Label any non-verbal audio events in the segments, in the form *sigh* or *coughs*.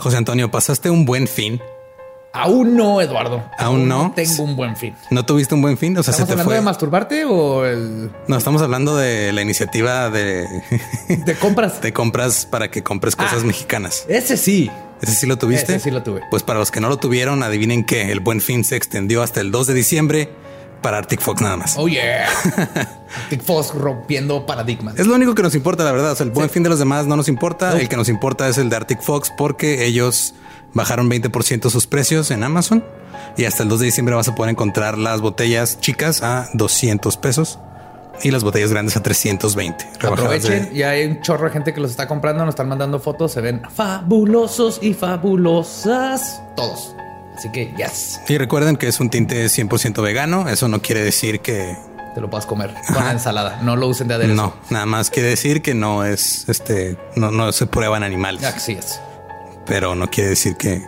José Antonio, ¿pasaste un buen fin? Aún no, Eduardo. Aún no. Tengo un buen fin. ¿No tuviste un buen fin? O sea, ¿Estamos hablando de masturbarte o el...? No, estamos hablando de la iniciativa de... *laughs* De compras. de compras para que compres cosas Ah. mexicanas. Ese sí. ¿Ese sí lo tuviste? Ese sí lo tuve. Pues para los que no lo tuvieron, adivinen que el buen fin se extendió hasta el 2 de diciembre para Arctic Fox nada más. Oh yeah. Arctic Fox rompiendo paradigmas. Es lo único que nos importa, la verdad. O sea, el buen Sí. fin de los demás no nos importa. No. El que nos importa es el de Arctic Fox porque ellos bajaron 20% sus precios en Amazon y hasta el 2 de diciembre vas a poder encontrar las botellas chicas a 200 pesos y las botellas grandes a 320. rebajadas de- Aprovechen, ya hay un chorro de gente que los está comprando, nos están mandando fotos, se ven fabulosos y fabulosas todos. Así que yes, Y recuerden que es un tinte 100% vegano. Eso no quiere decir que te lo puedas comer con la ensalada. No lo usen de aderezo. no, nada más quiere decir que no es este, no, no se prueban animales, Así es. pero no quiere decir que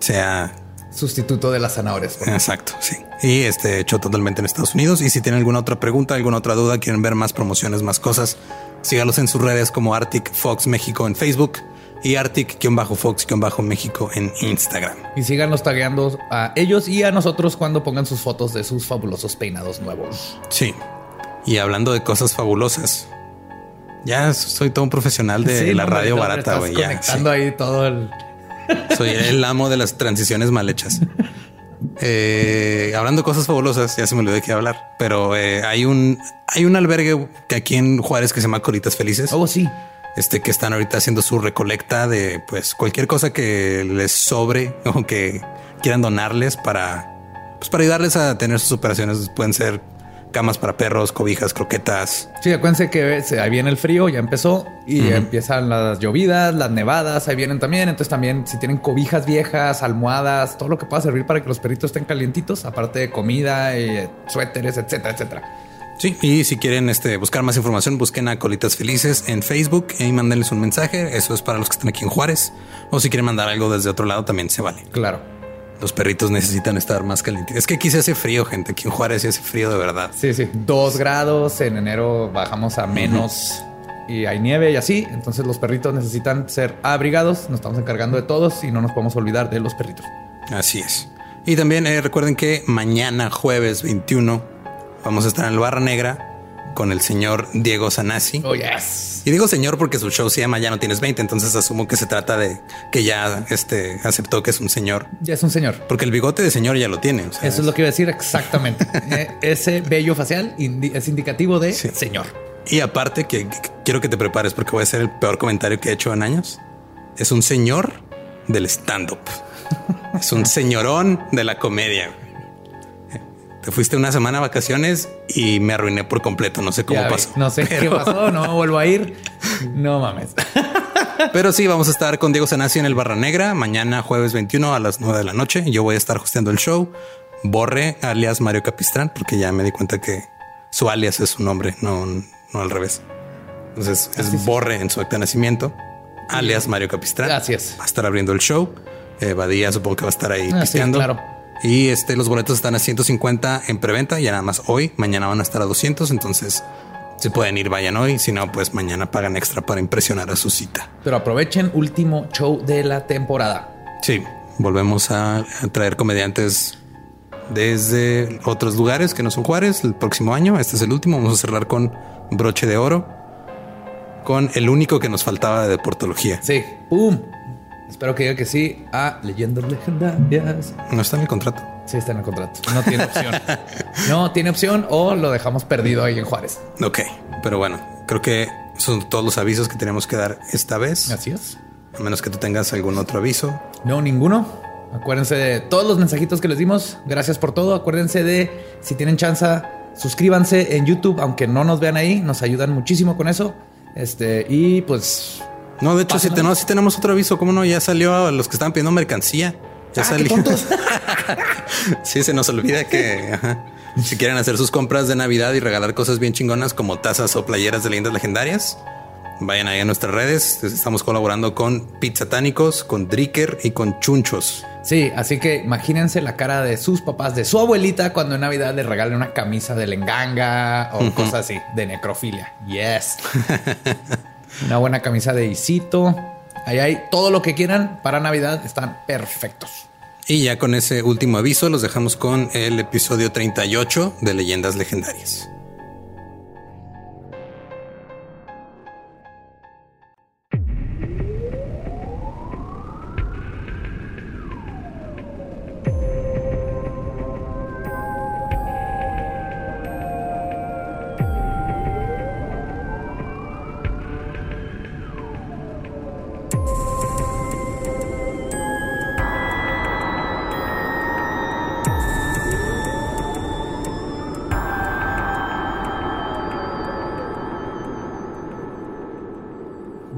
sea Sustituto de las zanahorias. Exacto, sí. Y este hecho totalmente en Estados Unidos. Y si tienen alguna otra pregunta, alguna otra duda, quieren ver más promociones, más cosas, sígalos en sus redes como Arctic Fox México en Facebook y Arctic-Fox-México en Instagram. Y síganos tagueando a ellos y a nosotros cuando pongan sus fotos de sus fabulosos peinados nuevos. Sí. Y hablando de cosas fabulosas, ya soy todo un profesional de Sí, la no, radio hombre, barata, güey. Conectando ahí todo el. Soy el amo de las transiciones mal hechas. Eh, hablando de cosas fabulosas, ya se me olvidó de qué hablar, pero eh, hay un hay un albergue que aquí en Juárez que se llama Colitas Felices. Oh, sí. Este que están ahorita haciendo su recolecta de pues cualquier cosa que les sobre *laughs* o que quieran donarles para pues para ayudarles a tener sus operaciones. Pueden ser camas para perros, cobijas, croquetas. Sí, acuérdense que se- ahí viene el frío, ya empezó y empiezan las llovidas, las nevadas, ahí vienen también. Entonces también si tienen cobijas viejas, almohadas, todo lo que pueda servir para que los perritos estén calientitos, aparte de comida, y suéteres, etcétera, etcétera. Sí, y si quieren este, buscar más información, busquen a Colitas Felices en Facebook y mándenles un mensaje. Eso es para los que están aquí en Juárez. O si quieren mandar algo desde otro lado, también se vale. Claro. Los perritos necesitan estar más calientes. Es que aquí se hace frío, gente. Aquí en Juárez se hace frío de verdad. Sí, sí. Dos grados. En enero bajamos a menos y hay nieve y así. Entonces los perritos necesitan ser abrigados. Nos estamos encargando de todos y no nos podemos olvidar de los perritos. Así es. Y también eh, recuerden que mañana, jueves 21, vamos a estar en el Barra Negra con el señor Diego Sanasi. Oh, yes. Y digo señor porque su show se llama Ya no tienes 20, entonces asumo que se trata de que ya este, aceptó que es un señor. Ya es un señor. Porque el bigote de señor ya lo tiene. o sea, Eso es lo que iba a decir exactamente. *laughs* Eh, Ese vello facial indi- es indicativo de Sí. señor. Y aparte que, que quiero que te prepares porque voy a hacer el peor comentario que he hecho en años. Es un señor del stand-up. es un *laughs* señorón de la comedia. Te fuiste una semana a vacaciones y me arruiné por completo. No sé cómo Ya pasó. No sé qué pasó. No *laughs* vuelvo a ir. No mames. *laughs* Pero sí, vamos a estar con Diego Sanasi en el Barra Negra mañana jueves 21 a las 9 de la noche. Yo voy a estar hosteando el show. Borre alias Mario Capistrán, porque ya me di cuenta que su alias es su nombre, no, no al revés. Entonces es Borre en su acta de nacimiento, alias Mario Capistrán. Gracias. Va a estar abriendo el show. Eh, Badía supongo que va a estar ahí Ah, sí, pisteando. claro. Y este, los boletos están a 150 en preventa, ya nada más hoy. Mañana van a estar a 200. Entonces, si pueden ir, vayan hoy. Si no, pues mañana pagan extra para impresionar a su cita. Pero aprovechen último show de la temporada. Sí, volvemos a, a traer comediantes desde otros lugares que no son Juárez el próximo año. Este es el último. Vamos a cerrar con broche de oro, con el único que nos faltaba de deportología. Sí. ¡Pum! Espero que diga que sí a leyendas legendarias. No está en el contrato. Sí, está en el contrato. No tiene opción. no tiene opción o lo dejamos perdido ahí en Juárez. Ok, pero bueno, creo que son todos los avisos que tenemos que dar esta vez. Así es. A menos que tú tengas algún otro aviso. No, ninguno. Acuérdense de todos los mensajitos que les dimos. Gracias por todo. Acuérdense de si tienen chance, suscríbanse en YouTube, aunque no nos vean ahí. Nos ayudan muchísimo con eso. Este, y pues. No, de hecho, si, tenemos, si tenemos otro aviso, ¿cómo no? Ya salió a los que estaban pidiendo mercancía. Ya ¡Ah, salió. *laughs* sí, se nos olvida que ajá, si quieren hacer sus compras de Navidad y regalar cosas bien chingonas como tazas o playeras de leyendas legendarias, vayan ahí a nuestras redes. Estamos colaborando con Pizzatánicos, con Dricker y con Chunchos. Sí, así que imagínense la cara de sus papás, de su abuelita, cuando en Navidad le regalen una camisa de lenganga o cosas así, de necrofilia. Yes. *laughs* una buena camisa de Isito. Ahí hay todo lo que quieran para Navidad. Están perfectos. Y ya con ese último aviso los dejamos con el episodio 38 de Leyendas Legendarias.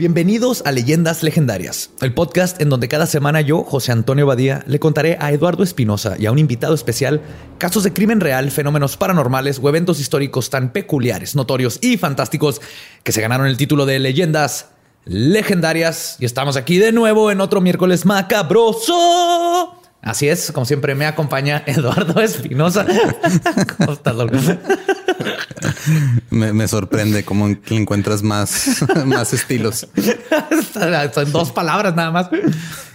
Bienvenidos a Leyendas Legendarias, el podcast en donde cada semana yo, José Antonio Badía, le contaré a Eduardo Espinosa y a un invitado especial casos de crimen real, fenómenos paranormales o eventos históricos tan peculiares, notorios y fantásticos que se ganaron el título de Leyendas Legendarias. Y estamos aquí de nuevo en otro miércoles macabroso. Así es, como siempre me acompaña *laughs* Eduardo Espinosa. *laughs* *laughs* ¿Cómo estás, me, sorprende cómo encuentras más, *laughs* más estilos. *laughs* Son dos palabras nada más.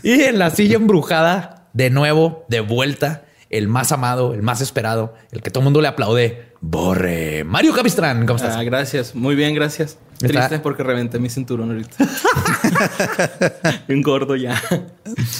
Y en la silla embrujada, de nuevo, de vuelta, el más amado, el más esperado, el que todo el mundo le aplaude. Borre. Mario Capistrán, ¿cómo estás? Ah, gracias. Muy bien, gracias. Triste porque reventé mi cinturón ahorita. Un gordo ya.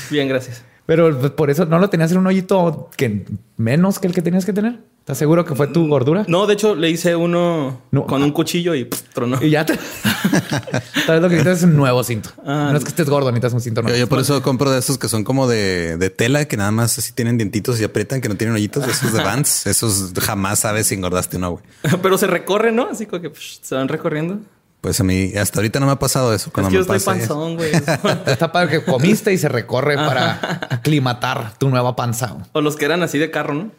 Bien, gracias. Pero por eso no lo tenías en un hoyito que menos que el que tenías que tener. ¿Estás seguro que fue tu gordura? No, de hecho le hice uno con un cuchillo y tronó. Y ya te. *laughs* Tal vez lo que necesitas es un nuevo cinto. Ah, no es que estés gordo, necesitas un cinto nuevo. Yo, por eso compro de esos que son como de, tela, que nada más así tienen dientitos y aprietan, que no tienen hoyitos. Esos de Vans, *laughs* esos jamás sabes si engordaste o no, güey. *laughs* Pero se recorren, ¿no? Así como que se van recorriendo. Pues a mí hasta ahorita no me ha pasado eso. Cuando es que yo estoy panzón, güey. Está padre que comiste y se recorre para aclimatar tu nueva panza. O los que eran así de carro, ¿no?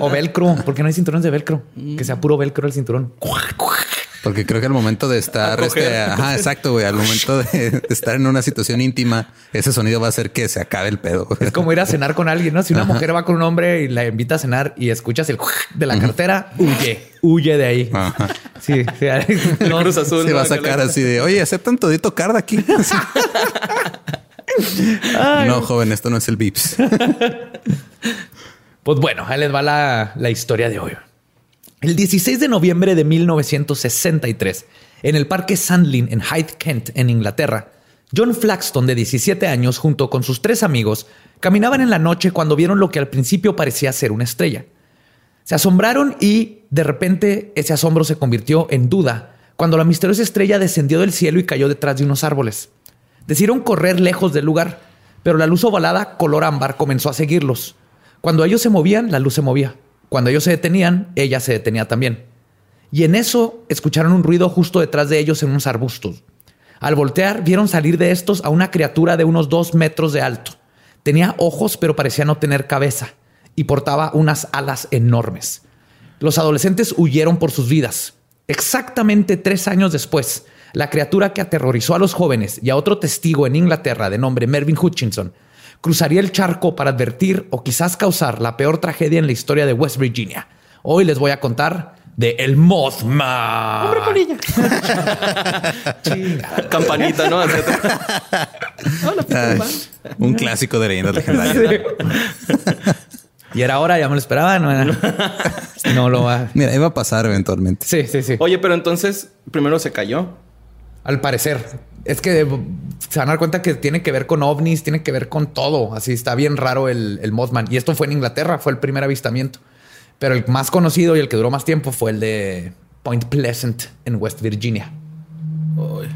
O velcro, porque no hay cinturones de velcro. Que sea puro velcro el cinturón. Porque creo que al momento de estar, este, ajá, exacto, güey, al momento de, estar en una situación íntima, ese sonido va a hacer que se acabe el pedo. Es como ir a cenar con alguien, ¿no? Si una mujer va con un hombre y la invita a cenar y escuchas el *laughs* de la cartera, huye, huye de ahí. Sí, sí. No, Cruz Azul. Se va a sacar así de, oye, aceptan todito card aquí. *laughs* no, joven, esto no es el Vips. *laughs* Pues bueno, ahí les va la, la historia de hoy. El 16 de noviembre de 1963, en el Parque Sandlin en Hyde, Kent, en Inglaterra, John Flaxton, de 17 años, junto con sus tres amigos, caminaban en la noche cuando vieron lo que al principio parecía ser una estrella. Se asombraron y, de repente, ese asombro se convirtió en duda cuando la misteriosa estrella descendió del cielo y cayó detrás de unos árboles. Decidieron correr lejos del lugar, pero la luz ovalada color ámbar comenzó a seguirlos. Cuando ellos se movían, la luz se movía. Cuando ellos se detenían, ella se detenía también. Y en eso escucharon un ruido justo detrás de ellos en unos arbustos. Al voltear, vieron salir de estos a una criatura de unos dos metros de alto. Tenía ojos, pero parecía no tener cabeza, y portaba unas alas enormes. Los adolescentes huyeron por sus vidas. Exactamente tres años después, la criatura que aterrorizó a los jóvenes y a otro testigo en Inglaterra de nombre Mervyn Hutchinson cruzaría el charco para advertir o quizás causar la peor tragedia en la historia de West Virginia. Hoy les voy a contar de El Mothman. Hombre polilla. *laughs* Campanita, ¿no? *laughs* un clásico de leyendas legendarias. *laughs* Y era ahora, ya me lo esperaba. No, no lo va. Mira, iba a pasar eventualmente. Sí, sí, sí. Oye, pero entonces primero se cayó. Al parecer. Es que se van a dar cuenta que tiene que ver con ovnis, tiene que ver con todo. Así está bien raro el, el Mothman. Y esto fue en Inglaterra, fue el primer avistamiento. Pero el más conocido y el que duró más tiempo fue el de Point Pleasant en West Virginia.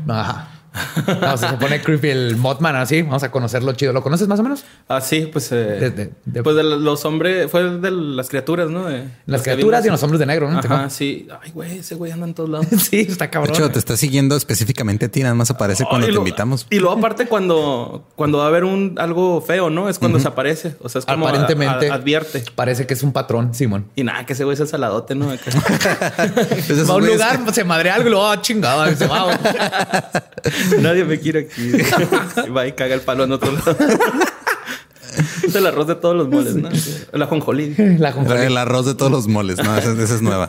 Ajá. *laughs* No, se pone creepy el Mothman así. Vamos a conocerlo chido. ¿Lo conoces más o menos? Ah, sí, pues. Eh, pues de los hombres, fue de las criaturas, ¿no? las criaturas y los hombres de negro, ¿no? Ajá, sí. Ay, güey, ese güey anda en todos lados. *laughs* sí, está cabrón. De hecho, te está siguiendo específicamente a ti, nada más aparece cuando te invitamos. Y luego, aparte, cuando, cuando va a haber un algo feo, ¿no? Es cuando se aparece. O sea, es como aparentemente advierte. Parece que es un patrón, Simón. Y nada, que ese güey es el saladote, ¿no? *laughs* va a un lugar, se madre algo, chingado, se va. *laughs* Nadie me quiere aquí. *laughs* va y caga el palo en otro lado. *laughs* Es el arroz de todos los moles, ¿no? El ajonjolí. El arroz de todos los moles, ¿no? Esa, es nueva.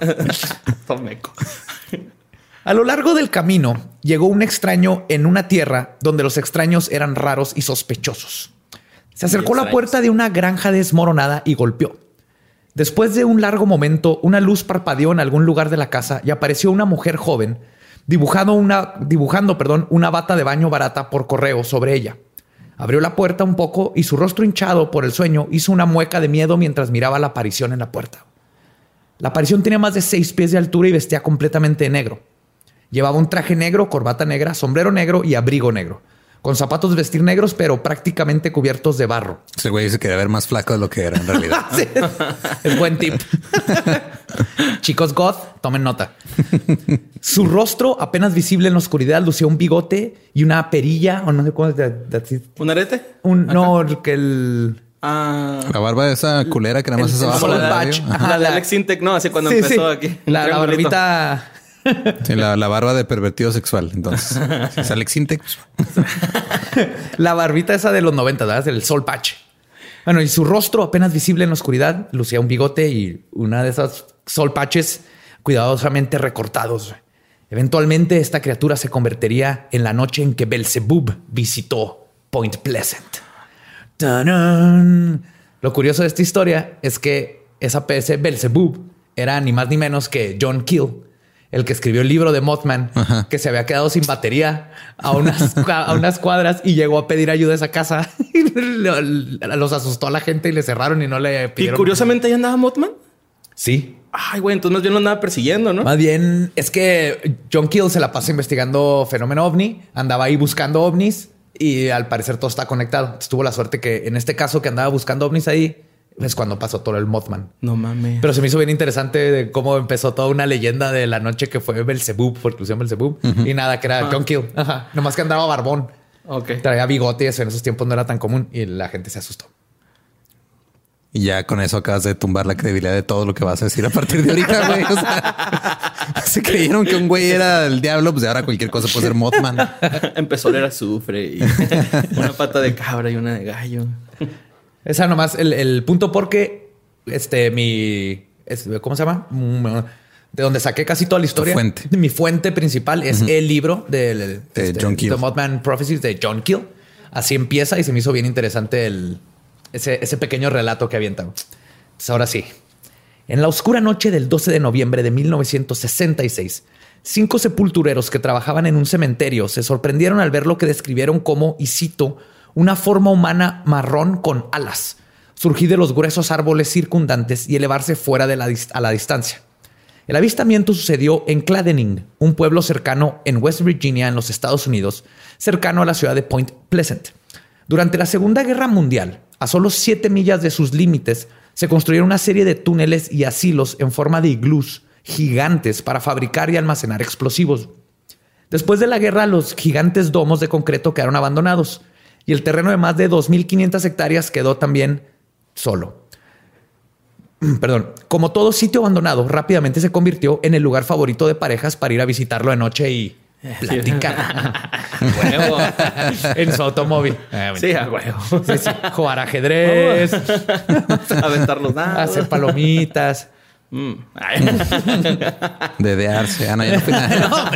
Tomeco. A lo largo del camino llegó un extraño en una tierra donde los extraños eran raros y sospechosos. Se acercó a la puerta de una granja desmoronada y golpeó. Después de un largo momento, una luz parpadeó en algún lugar de la casa y apareció una mujer joven dibujando una, dibujando, perdón, una bata de baño barata por correo sobre ella. Abrió la puerta un poco y su rostro hinchado por el sueño hizo una mueca de miedo mientras miraba la aparición en la puerta. La aparición tenía más de seis pies de altura y vestía completamente de negro. Llevaba un traje negro, corbata negra, sombrero negro y abrigo negro con zapatos de vestir negros, pero prácticamente cubiertos de barro. Ese güey se quería ver más flaco de lo que era en realidad. *laughs* Es buen tip. *laughs* Chicos goth, tomen nota. Su rostro, apenas visible en la oscuridad, lucía un bigote y una perilla, o no sé cómo es. ¿Un arete? Un, no, que el... Ah. La barba de esa culera que nada más es abajo. La, la, de Alex Intec, no, así cuando empezó aquí. La, la barbita la, barba de pervertido sexual. Entonces, es Alex Intex. *laughs* la barbita esa de los 90, ¿verdad? El sol patch. Bueno, y su rostro apenas visible en la oscuridad, lucía un bigote y una de esas sol patches cuidadosamente recortados. Eventualmente esta criatura se convertiría en la noche en que Belzebub visitó Point Pleasant. Lo curioso de esta historia es que esa PC Belzebub era ni más ni menos que John Kill, el que escribió el libro de Mothman, que se había quedado sin batería a unas, *laughs* a unas cuadras y llegó a pedir ayuda a esa casa. *laughs* los asustó a la gente y le cerraron y no le pidieron. ¿Y curiosamente ahí andaba Mothman? Sí. Ay, güey, entonces más bien lo andaba persiguiendo, ¿no? Más bien es que John Kill se la pasa investigando fenómeno ovni, andaba ahí buscando ovnis y al parecer todo está conectado. tuvo la suerte que en este caso que andaba buscando ovnis ahí, es cuando pasó todo el Mothman. No mames. Pero se me hizo bien interesante de cómo empezó toda una leyenda de la noche que fue Belzebub, por inclusión Belzebub. Y nada, que era ah. John Kill. Ajá. Nomás que andaba barbón. Ok. Traía bigote y eso en esos tiempos no era tan común y la gente se asustó. Y ya con eso acabas de tumbar la credibilidad de todo lo que vas a decir a partir de ahorita, güey. O sea, *laughs* se creyeron que un güey era el diablo, pues ahora cualquier cosa puede ser Mothman. Empezó a leer azufre y una pata de cabra y una de gallo. Esa nomás el, el punto porque este mi ¿cómo se llama? Mm, de donde saqué casi toda la historia. fuente. Mi fuente principal es el libro de, de John Kill. The Mothman Prophecies de John Kill. Así empieza y se me hizo bien interesante el, ese, ese pequeño relato que avientan. Pues ahora sí. En la oscura noche del 12 de noviembre de 1966, cinco sepultureros que trabajaban en un cementerio se sorprendieron al ver lo que describieron como, y cito, una forma humana marrón con alas, surgir de los gruesos árboles circundantes y elevarse fuera de la, a la distancia. El avistamiento sucedió en Cladening, un pueblo cercano en West Virginia, en los Estados Unidos, cercano a la ciudad de Point Pleasant. Durante la Segunda Guerra Mundial, a solo siete millas de sus límites, se construyeron una serie de túneles y asilos en forma de iglús gigantes para fabricar y almacenar explosivos. Después de la guerra, los gigantes domos de concreto quedaron abandonados y el terreno de más de 2.500 hectáreas quedó también solo. *clears throat* Perdón, como todo sitio abandonado, rápidamente se convirtió en el lugar favorito de parejas para ir a visitarlo de noche y platicar. *laughs* huevo. *laughs* en su automóvil. Sí, a huevo. Jugar ajedrez. *laughs* Aventar los dados. Hacer palomitas. Mm. *laughs* Dedearse. Ah, no, ya no fui nada. *laughs* no,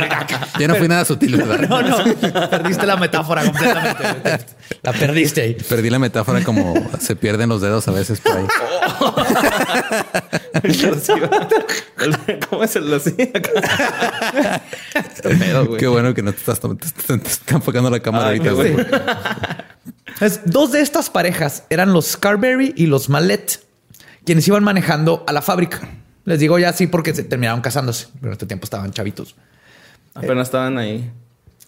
ya no fui nada sutil, ¿verdad? No, no. Perdiste la metáfora completamente. La perdiste ahí. Perdí la metáfora como se pierden los dedos a veces por ahí. *laughs* ¿Cómo es el así? Qué bueno que no te estás, te, enfocando la cámara ahorita. dos de estas parejas eran los Scarberry y los Mallet, quienes iban manejando a la fábrica. Les digo ya sí porque se terminaron casándose, pero en este tiempo estaban chavitos. Apenas estaban ahí.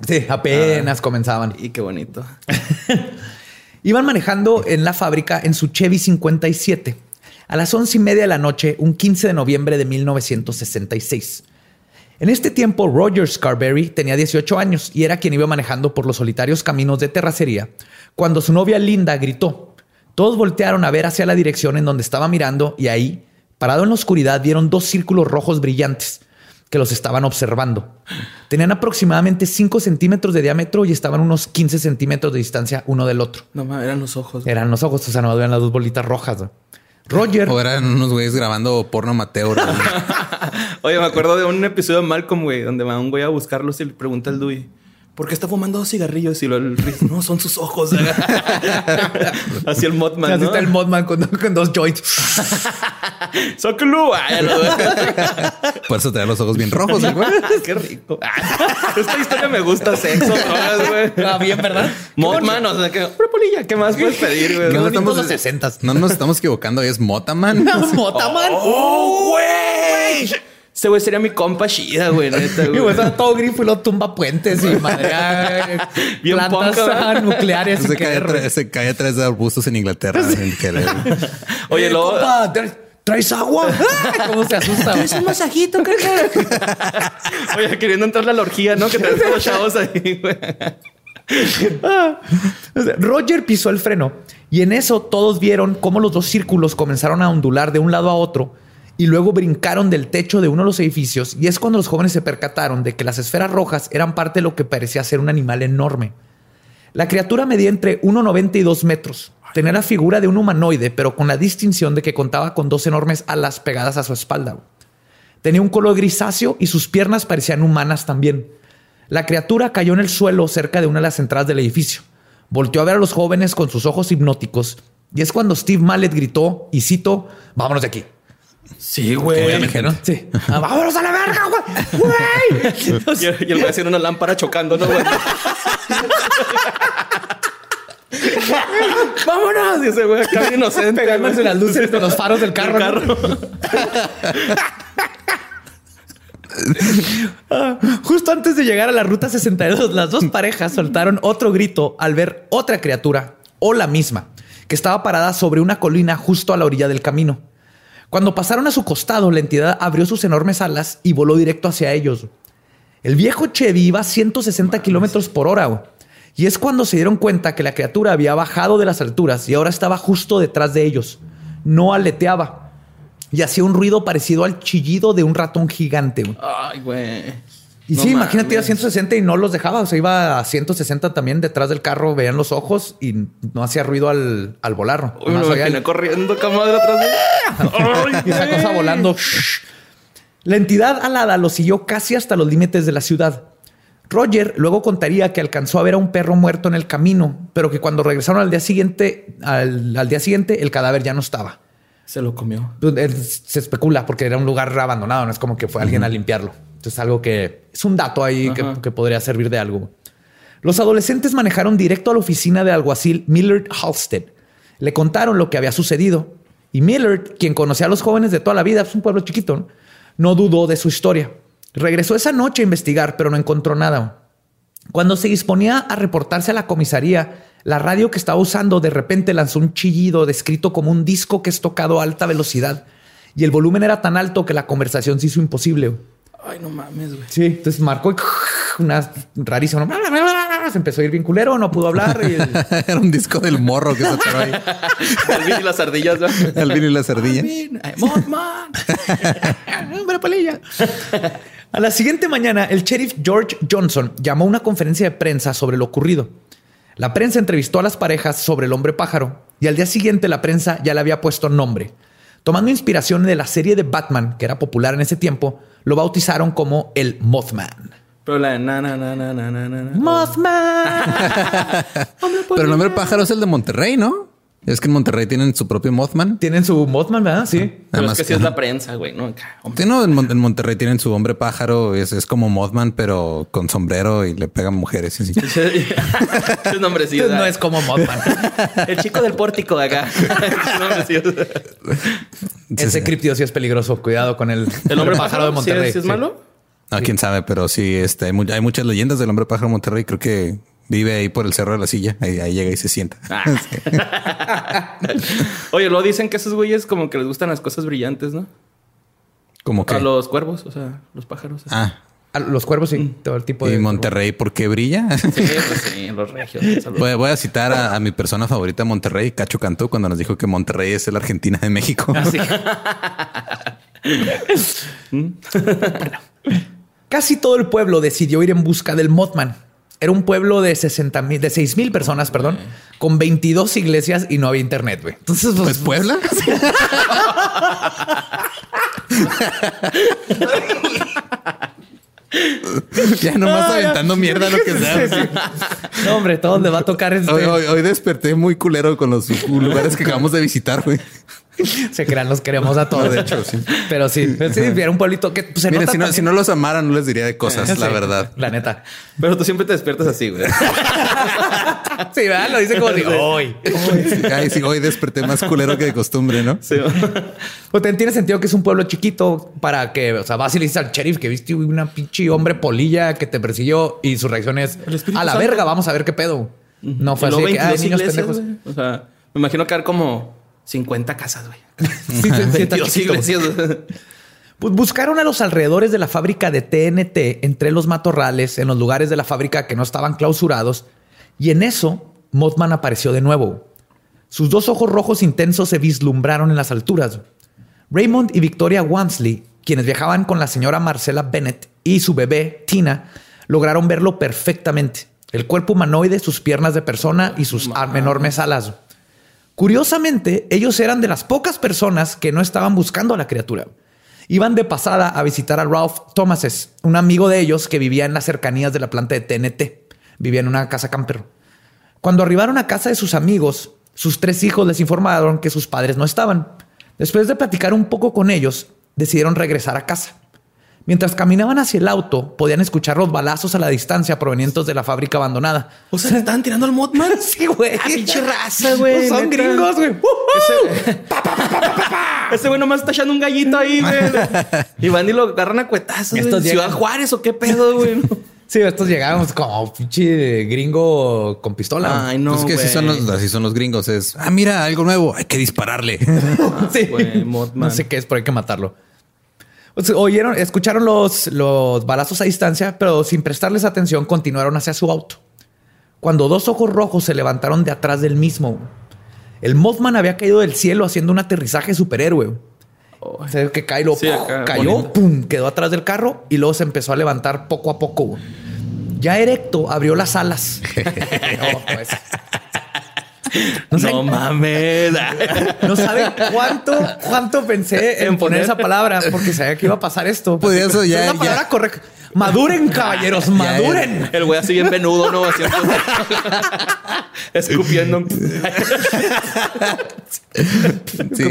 Sí, apenas ah, comenzaban. Y qué bonito. *laughs* Iban manejando en la fábrica en su Chevy 57 a las once y media de la noche, un 15 de noviembre de 1966. En este tiempo, Roger Scarberry tenía 18 años y era quien iba manejando por los solitarios caminos de terracería cuando su novia Linda gritó. Todos voltearon a ver hacia la dirección en donde estaba mirando y ahí, Parado en la oscuridad, vieron dos círculos rojos brillantes que los estaban observando. Tenían aproximadamente 5 centímetros de diámetro y estaban unos 15 centímetros de distancia uno del otro. No, eran los ojos. Eran los ojos, o sea, no veían las dos bolitas rojas. Roger. O eran unos güeyes grabando porno amateur. *laughs* Oye, me acuerdo de un episodio de Malcolm, güey, donde va un güey a buscarlos y le pregunta al Dewey. ¿Por qué está fumando dos cigarrillos? Y lo, el Riz, no, son sus ojos. *laughs* Así el Mothman, Así ¿no? está el Modman con, con dos joints. *laughs* Ay, lo- *laughs* Por eso trae los ojos bien rojos, el güey. ¡Qué rico! Esta historia me gusta. Sexo, drogas, güey. Ah, bien, ¿verdad? Mothman, o sea, que... Una polilla, ¿qué más puedes pedir, güey? No, estamos- los 60. No nos estamos equivocando, es Motaman. Motaman. ¡Oh, güey! Ese güey sería mi compa chida, güey, neta, *laughs* Y güey. está todo grifo y lo tumba puentes y madrea *laughs* Bien plantas ah, *laughs* nucleares. Se cae, que- atrás, se cae de arbustos en Inglaterra. Oye, Eh, luego... compa, ¿tra- ¿Traes agua? ¿Cómo se asusta? güey? un masajito, Oye, queriendo entrar a la orgía, ¿no? Que te ves los chavos ahí, güey. Sea, Roger pisó el freno y en eso todos vieron cómo los dos círculos comenzaron a ondular de un lado a otro y luego brincaron del techo de uno de los edificios y es cuando los jóvenes se percataron de que las esferas rojas eran parte de lo que parecía ser un animal enorme. La criatura medía entre 1,90 y 2 metros. Tenía la figura de un humanoide, pero con la distinción de que contaba con dos enormes alas pegadas a su espalda. Tenía un color grisáceo y sus piernas parecían humanas también. La criatura cayó en el suelo cerca de una de las entradas del edificio. Volteó a ver a los jóvenes con sus ojos hipnóticos y es cuando Steve Mallet gritó, y cito, vámonos de aquí. Sí, güey. dijeron? Sí. *laughs* Ah, vámonos a la verga, güey. Güey. Y, y el güey haciendo una lámpara chocando, ¿no, güey? *laughs* ¡Vámonos! Y ese güey acá bien inocente. Pegándose las luces de los faros del carro. ¿no? *laughs* Ah, Justo antes de llegar a la ruta 62, las dos parejas soltaron otro grito al ver otra criatura, o la misma, que estaba parada sobre una colina justo a la orilla del camino. Cuando pasaron a su costado, la entidad abrió sus enormes alas y voló directo hacia ellos. El viejo Chevy iba a 160 kilómetros por hora. güey. Y es cuando se dieron cuenta que la criatura había bajado de las alturas y ahora estaba justo detrás de ellos. No aleteaba y hacía un ruido parecido al chillido de un ratón gigante. güey. Ay, güey. Y No sí, imagínate ir a mames. 160 y no los dejaba. O sea, iba a 160 también detrás del carro, veían los ojos y no hacía ruido al, al volar. Uy, me imaginé corriendo camadre atrás de *laughs* y esa cosa volando. La entidad alada lo siguió casi hasta los límites de la ciudad. Roger luego contaría que alcanzó a ver a un perro muerto en el camino, pero que cuando regresaron al día siguiente, al, al día siguiente, el cadáver ya no estaba. Se lo comió. Pues, eh, Se especula porque era un lugar abandonado, no es como que fue alguien a limpiarlo. Entonces, algo que es un dato ahí que, podría servir de algo. Los adolescentes manejaron directo a la oficina del alguacil Millard Halstead. Le contaron lo que había sucedido y Millard, quien conocía a los jóvenes de toda la vida, es un pueblo chiquito, ¿no? no dudó de su historia. Regresó esa noche a investigar, pero no encontró nada. Cuando se disponía a reportarse a la comisaría, la radio que estaba usando de repente lanzó un chillido descrito como un disco que es tocado a alta velocidad y el volumen era tan alto que la conversación se hizo imposible. Ay, no mames, güey. Sí, entonces marcó y *laughs* una rarísima. ¿no? *laughs* Se empezó a ir bien culero, no pudo hablar. Y el- *laughs* Era un disco del morro que se atoró ahí. Alvin y las ardillas, ¿no? El vino y la cerdilla. Alvin, Mothman. Hombre, polilla. A la siguiente mañana, el sheriff George Johnson llamó a una conferencia de prensa sobre lo ocurrido. La prensa entrevistó a las parejas sobre el hombre pájaro y al día siguiente la prensa ya le había puesto nombre. Tomando inspiración de la serie de Batman, que era popular en ese tiempo, lo bautizaron como el Mothman. Pero la de na, na, na, na, na, na, na, na. Mothman. *laughs* Pero el nombre pájaro es el de Monterrey, ¿no? Es que en Monterrey tienen su propio Mothman. Tienen su Mothman, ¿verdad? Sí. Pero es que sí es la prensa, güey, ¿no? Sí, no, en, Mon- en Monterrey tienen su hombre pájaro, es, es como Mothman, pero con sombrero y le pegan mujeres. y. *laughs* Ese nombrecillo. No es como Mothman. *laughs* El chico del pórtico de acá. *laughs* Ese nombrecillo. Ese criptido sí es peligroso. Cuidado con el, ¿El hombre pájaro de ¿Sí Monterrey. es, sí es Sí. malo? No, quién sabe, pero sí, este, hay, mu- hay muchas leyendas del hombre pájaro de Monterrey. Creo que vive ahí por el cerro de la silla. Ahí, ahí llega y se sienta. Ah. *laughs* *laughs* Oye, luego dicen que esos güeyes como que les gustan las cosas brillantes, ¿no? Como que. A los cuervos, o sea, los pájaros. Ah, Ah, Los cuervos sí. Todo el tipo y de. Monterrey, ¿por qué brilla? Sí, pues *laughs* sí, los regios. Voy, voy a citar a, a mi persona favorita de Monterrey, Cacho Cantú, cuando nos dijo que Monterrey es la Argentina de México. Casi todo el pueblo decidió ir en busca del Mothman. Era un pueblo de 60 mil, de 6 mil personas, perdón, con 22 iglesias y no había internet, güey. Entonces, Pues Puebla. *laughs* *laughs* ya nomás aventando mierda lo que sea. no, hombre, todo le va a tocar este. Hoy, hoy- hoy desperté muy culero con los lugares que acabamos de visitar, güey. *laughs* Se crean, los queremos a todos. De hecho, sí. Pero sí, sí, era un pueblito que pues, se Miren, nota si no, si no los amara, no les diría de cosas, la Sí, verdad. La neta. Pero tú siempre te despiertas así, güey. *laughs* Sí, ¿verdad? Lo dice como digo, hoy. Ay, sí, hoy desperté más culero que de costumbre, ¿no? Sí. Pues ten- tiene sentido que es un pueblo chiquito para que, o sea, vas y le dices al sheriff que viste una pinche hombre polilla que te persiguió y su reacción es a la Santo". verga, vamos a ver qué pedo. No fue así de que, ay, 22 niños iglesias, pendejos. O sea, me imagino que hay como 50 casas, güey. *laughs* Sí, sí, sí, está 22 chiquito. iglesias. Pues buscaron a los alrededores de la fábrica de TNT, entre los matorrales, en los lugares de la fábrica que no estaban clausurados, y en eso Mothman apareció de nuevo. Sus dos ojos rojos intensos se vislumbraron en las alturas. Raymond y Victoria Wamsley, quienes viajaban con la señora Marcela Bennett y su bebé Tina, lograron verlo perfectamente. El cuerpo humanoide, sus piernas de persona y sus enormes alas. Curiosamente, ellos eran de las pocas personas que no estaban buscando a la criatura. Iban de pasada a visitar a Ralph Thomases, un amigo de ellos que vivía en las cercanías de la planta de TNT. Vivía en una casa camper. Cuando arribaron a casa de sus amigos, sus tres hijos les informaron que sus padres no estaban. Después de platicar un poco con ellos, decidieron regresar a casa. Mientras caminaban hacia el auto, podían escuchar los balazos a la distancia provenientes de la fábrica abandonada. O sea, le estaban tirando al Mothman. *laughs* Sí, güey. Ah, pinche raza, güey. Son neta. gringos, güey. Ese, *laughs* ese güey nomás está echando un gallito ahí, güey. *laughs* Y van y lo agarran a cuetazos. Estos Ciudad llegan- Juárez o qué pedo, güey. Sí, estos llegábamos como pinche gringo con pistola. Ay, no. Pues es que así son, güey. los, así son los gringos. Es, ah, mira, algo nuevo. Hay que dispararle. sí. güey, Mothman. No sé qué es, pero hay que matarlo. Oyeron, escucharon los, los balazos a distancia, pero sin prestarles atención continuaron hacia su auto. Cuando dos ojos rojos se levantaron de atrás del mismo, el Mothman había caído del cielo haciendo un aterrizaje superhéroe. O sea, que cae, lo, Sí, acá, cayó, bonito. pum, quedó atrás del carro y luego se empezó a levantar poco a poco. Ya erecto, abrió las alas. *laughs* *laughs* No, pues. No sé- No mames. No saben cuánto, cuánto pensé en En poner poner. esa palabra porque sabía que iba a pasar esto. Podría ser ya- es la ya- palabra correcta. Maduren, caballeros, maduren. El güey así bien venudo, ¿no? Así, *laughs* escupiendo. Sí.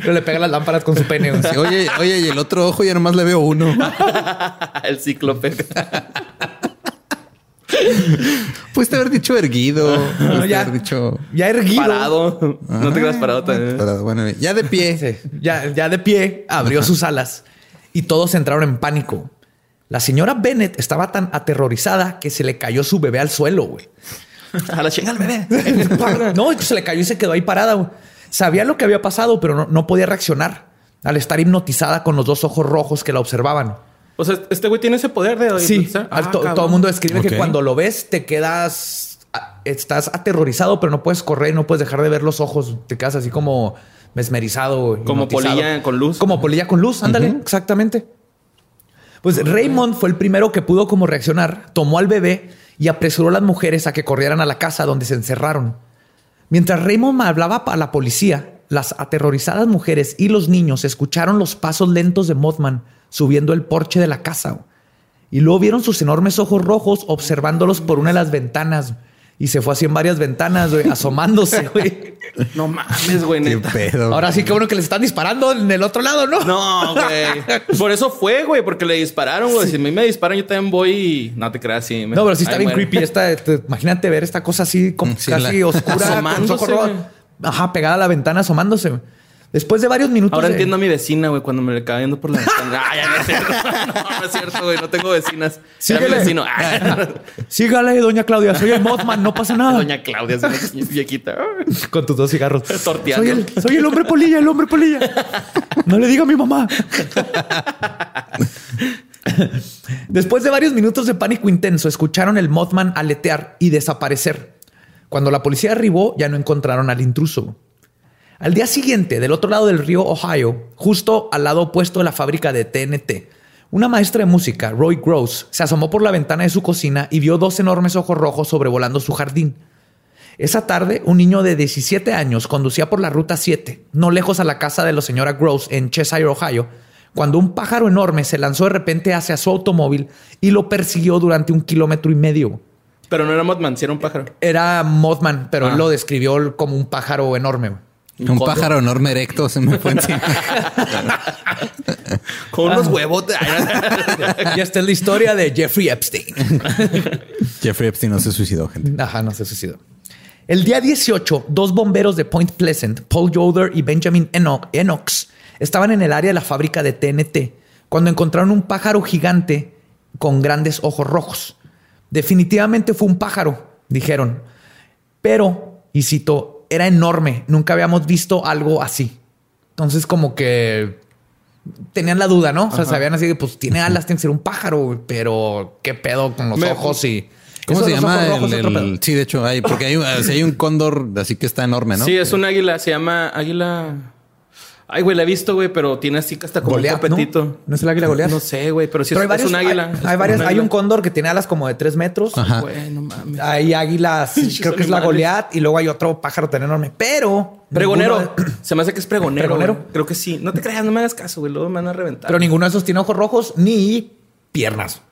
Pero le pega las lámparas con su pene. Sí, Oye, oye, y el otro ojo ya nomás le veo uno. *laughs* El cíclope. *laughs* Pudiste haber dicho erguido. *laughs* Ya. haber dicho. Ya erguido. Parado. No te quedas parado también. Pero bueno, ya de pie. Sí, ya, ya de pie abrió sus alas y todos entraron en pánico. La señora Bennett estaba tan aterrorizada que se le cayó su bebé al suelo, güey. *laughs* A la chinga al bebé. No, se le cayó y se quedó ahí parada. güey. Sabía lo que había pasado, pero no, no podía reaccionar al estar hipnotizada con los dos ojos rojos que la observaban. O sea, este güey tiene ese poder de Sí, Ah, to- cabrón. todo el mundo describe Ok. que cuando lo ves te quedas, a- estás aterrorizado, pero no puedes correr, no puedes dejar de ver los ojos. Te quedas así como mesmerizado. Como hipnotizado. polilla con luz. Como polilla con luz, ándale, exactamente. Pues Raymond fue el primero que pudo como reaccionar, tomó al bebé y apresuró a las mujeres a que corrieran a la casa donde se encerraron. Mientras Raymond hablaba a la policía, las aterrorizadas mujeres y los niños escucharon los pasos lentos de Mothman subiendo el porche de la casa. Y luego vieron sus enormes ojos rojos observándolos por una de las ventanas. Y se fue así en varias ventanas, güey, asomándose, *laughs* güey. No mames, güey, Qué pedo. Ahora sí que bueno que les están disparando en el otro lado, ¿no? No, güey. Por eso fue, güey, porque le dispararon, güey. Si a mí me disparan, yo también voy y no te creas así. No, pero sí está bien muere. creepy. Esta, te- imagínate ver esta cosa así, como Sí, casi la- oscura, Asomándose. Ajá, pegada a la ventana, asomándose. Después de varios minutos. Ahora de- entiendo a mi vecina, güey, cuando me le viendo por la ventana. Ah, ya no es cierto. *laughs* No, no es cierto, güey. No tengo vecinas. Era mi Síguele. vecino. Ah, *laughs* Sígale, doña Claudia. Soy el Mothman, no pasa nada. Doña Claudia, es una *laughs* viejita. Con tus dos cigarros. Torteando. Soy el, soy el hombre polilla, el hombre polilla. No le diga a mi mamá. Después de varios minutos de pánico intenso, escucharon el Mothman aletear y desaparecer. Cuando la policía arribó, ya no encontraron al intruso. Al día siguiente, del otro lado del río Ohio, justo al lado opuesto de la fábrica de TNT, Una maestra de música, Roy Gross, se asomó por la ventana de su cocina y vio dos enormes ojos rojos sobrevolando su jardín. Esa tarde, un niño de 17 años conducía por la ruta 7, no lejos a la casa de la señora Gross en Cheshire, Ohio, cuando un pájaro enorme se lanzó de repente hacia su automóvil y lo persiguió durante un kilómetro y medio. Pero no era Mothman, sí era un pájaro. Era Mothman, pero él Ah. lo describió como un pájaro enorme. Un, pájaro enorme erecto se me fue encima. *laughs* Con Ah. unos huevotes. y esta es la historia de Jeffrey Epstein. *laughs* Jeffrey Epstein no se suicidó, gente. Ajá, no se suicidó. El día 18, dos bomberos de Point Pleasant, Paul Yoder y Benjamin Eno- Enox, estaban en el área de la fábrica de TNT cuando encontraron un pájaro gigante con grandes ojos rojos. Definitivamente fue un pájaro, dijeron. Pero, y cito, era enorme. Nunca habíamos visto algo así. Entonces, como que tenían la duda, ¿no? O sea, sabían así que, pues, tiene alas, tiene que ser un pájaro, güey, pero qué pedo con los Me- ojos y. ¿Cómo se llama? el- sí, de hecho, hay, porque hay, hay un cóndor así que está enorme, ¿no? Sí, es un águila. Se llama águila. Ay, güey, la he visto, güey, pero tiene así que hasta como Goliat, un copetito. ¿no? ¿No es el águila Goliat? No sé, güey, pero sí Pero es, hay varios, es un águila. Hay, hay varias, hay águila. un cóndor que tiene alas como de tres metros. Ajá. Güey, no mames. Hay águilas, *laughs* creo que es la animales. Goliat, y luego hay otro pájaro tan enorme. Pero. Pregonero. de- *clears throat* Se me hace que es pregonero. ¿Pregonero? güey. Creo que sí. No te creas, no me hagas caso, güey. Luego me van a reventar. pero ninguno de esos tiene ojos rojos ni piernas.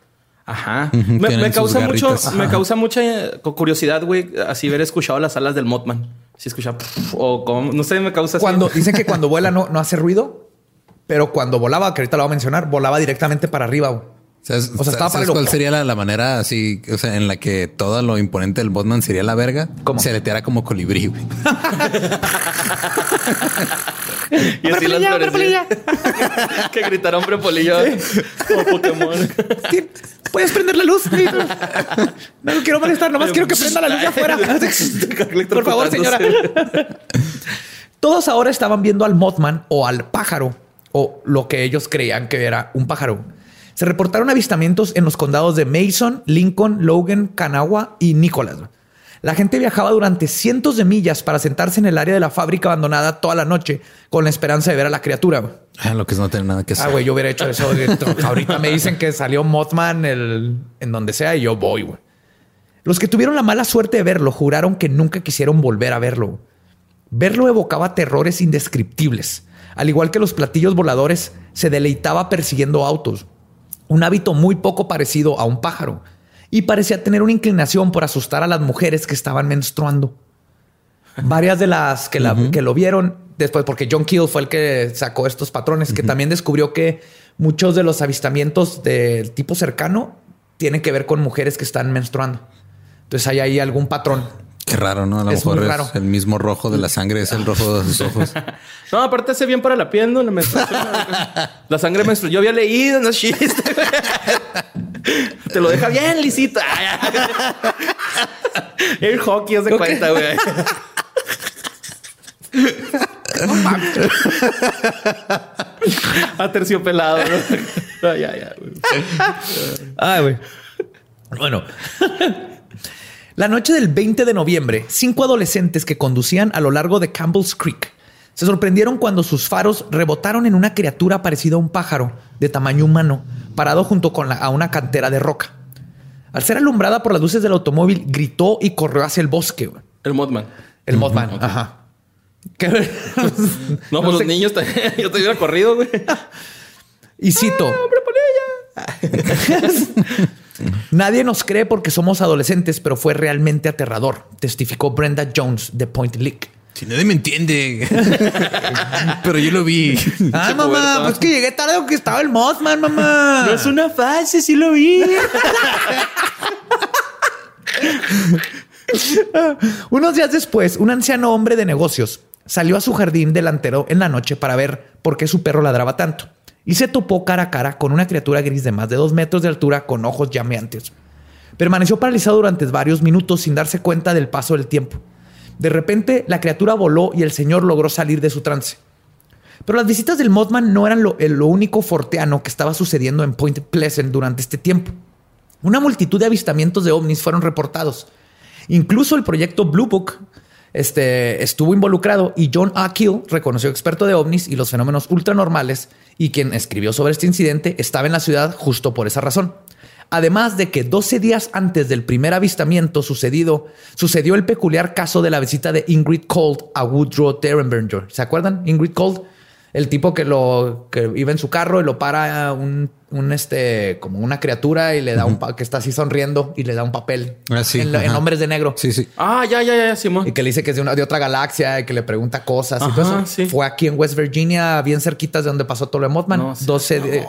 Ajá. Me, causa mucho, me causa mucha eh, curiosidad, güey, así haber escuchado las alas del Mothman. Si escucha o como, no sé, me causa así. Cuando dicen que cuando vuela no, no hace ruido, pero cuando volaba, que ahorita lo voy a mencionar, volaba directamente para arriba. ¿Sabes, O sea, estaba ¿sabes para cuál sería la, la manera así, o sea, en la que todo lo imponente del Botman sería la verga? ¿Cómo? Se leteara como colibrí, güey. *laughs* y así las *laughs* que gritaron prepolillo como Pokémon. ¿Puedes prender la luz? No lo quiero molestar, nomás quiero que prenda la luz de afuera. *laughs* Por favor, señora. Todos ahora estaban viendo al Mothman o al pájaro, o lo que ellos creían que era un pájaro. Se reportaron avistamientos en los condados de Mason, Lincoln, Logan, Kanawha y Nicholas. La gente viajaba durante cientos de millas para sentarse en el área de la fábrica abandonada toda la noche con la esperanza de ver a la criatura. Ah, lo que es no tener nada que hacer. Ah, güey, yo hubiera hecho eso. *laughs* Ahorita me dicen que salió Mothman el- en donde sea y yo voy, güey. Los que tuvieron la mala suerte de verlo juraron que nunca quisieron volver a verlo. Verlo evocaba terrores indescriptibles. Al igual que los platillos voladores, se deleitaba persiguiendo autos. Un hábito muy poco parecido a un pájaro. Y parecía tener una inclinación por asustar a las mujeres que estaban menstruando. *laughs* Varias de las que, la- que lo vieron después, porque John Keel fue el que sacó estos patrones, que también descubrió que muchos de los avistamientos del tipo cercano tienen que ver con mujeres que están menstruando. Entonces hay ahí algún patrón. Qué raro, ¿no? A lo Es mejor muy es el mismo rojo de la sangre, es el rojo de sus ojos. *laughs* No, aparte hace bien para la piel, ¿no? La, menstruación, la sangre menstrual. Yo había leído, no *laughs* es chiste. Te lo deja bien lisito. *laughs* El hockey, haz de Ok. cuenta, güey. Aterciopelado, ¿no? No, ya, ya. güey. Ay, güey. Bueno. La noche del 20 de noviembre, cinco adolescentes que conducían a lo largo de Campbell's Creek se sorprendieron cuando sus faros rebotaron en una criatura parecida a un pájaro de tamaño humano, parado junto con la- a una cantera de roca. Al ser alumbrada por las luces del automóvil, gritó y corrió hacia el bosque. El Mothman. El Mothman. Ajá. ¿Qué? *laughs* No, pues *laughs* los niños también. *laughs* Yo te hubiera corrido, güey. Y cito. *laughs* Nadie nos cree porque somos adolescentes, pero fue realmente aterrador, testificó Brenda Jones de Point Lick. Si nadie me entiende. *laughs* Pero yo lo vi. Ah, mamá, pues que llegué tarde porque estaba el Mothman, mamá. No es una fase, sí lo vi. *laughs* Unos días después, un anciano hombre de negocios salió a su jardín delantero en la noche para ver por qué su perro ladraba tanto y se topó cara a cara con una criatura gris de más de dos metros de altura con ojos llameantes. Permaneció paralizado durante varios minutos sin darse cuenta del paso del tiempo. De repente, la criatura voló y el señor logró salir de su trance. Pero las visitas del Mothman no eran lo, lo único forteano que estaba sucediendo en Point Pleasant durante este tiempo. Una multitud de avistamientos de ovnis fueron reportados. Incluso el proyecto Blue Book este, estuvo involucrado y John A. Keel, reconocido experto de ovnis y los fenómenos ultranormales, y quien escribió sobre este incidente estaba en la ciudad justo por esa razón. Además de que 12 días antes del primer avistamiento sucedido, sucedió el peculiar caso de la visita de Ingrid Cold a Woodrow Derenberger. ¿Se acuerdan? Ingrid Cold el tipo que lo que iba en su carro y lo para un, un este como una criatura y le da un que está así sonriendo y le da un papel Ah, sí, en, ajá. en hombres de negro Sí, sí. Ah, ya, ya, ya, Simón. y que le dice que es de, una, de otra galaxia y que le pregunta cosas y todo Ajá, eso. sí. Fue aquí en West Virginia, bien cerquitas de donde pasó de Mothman. No, sí. 12, de-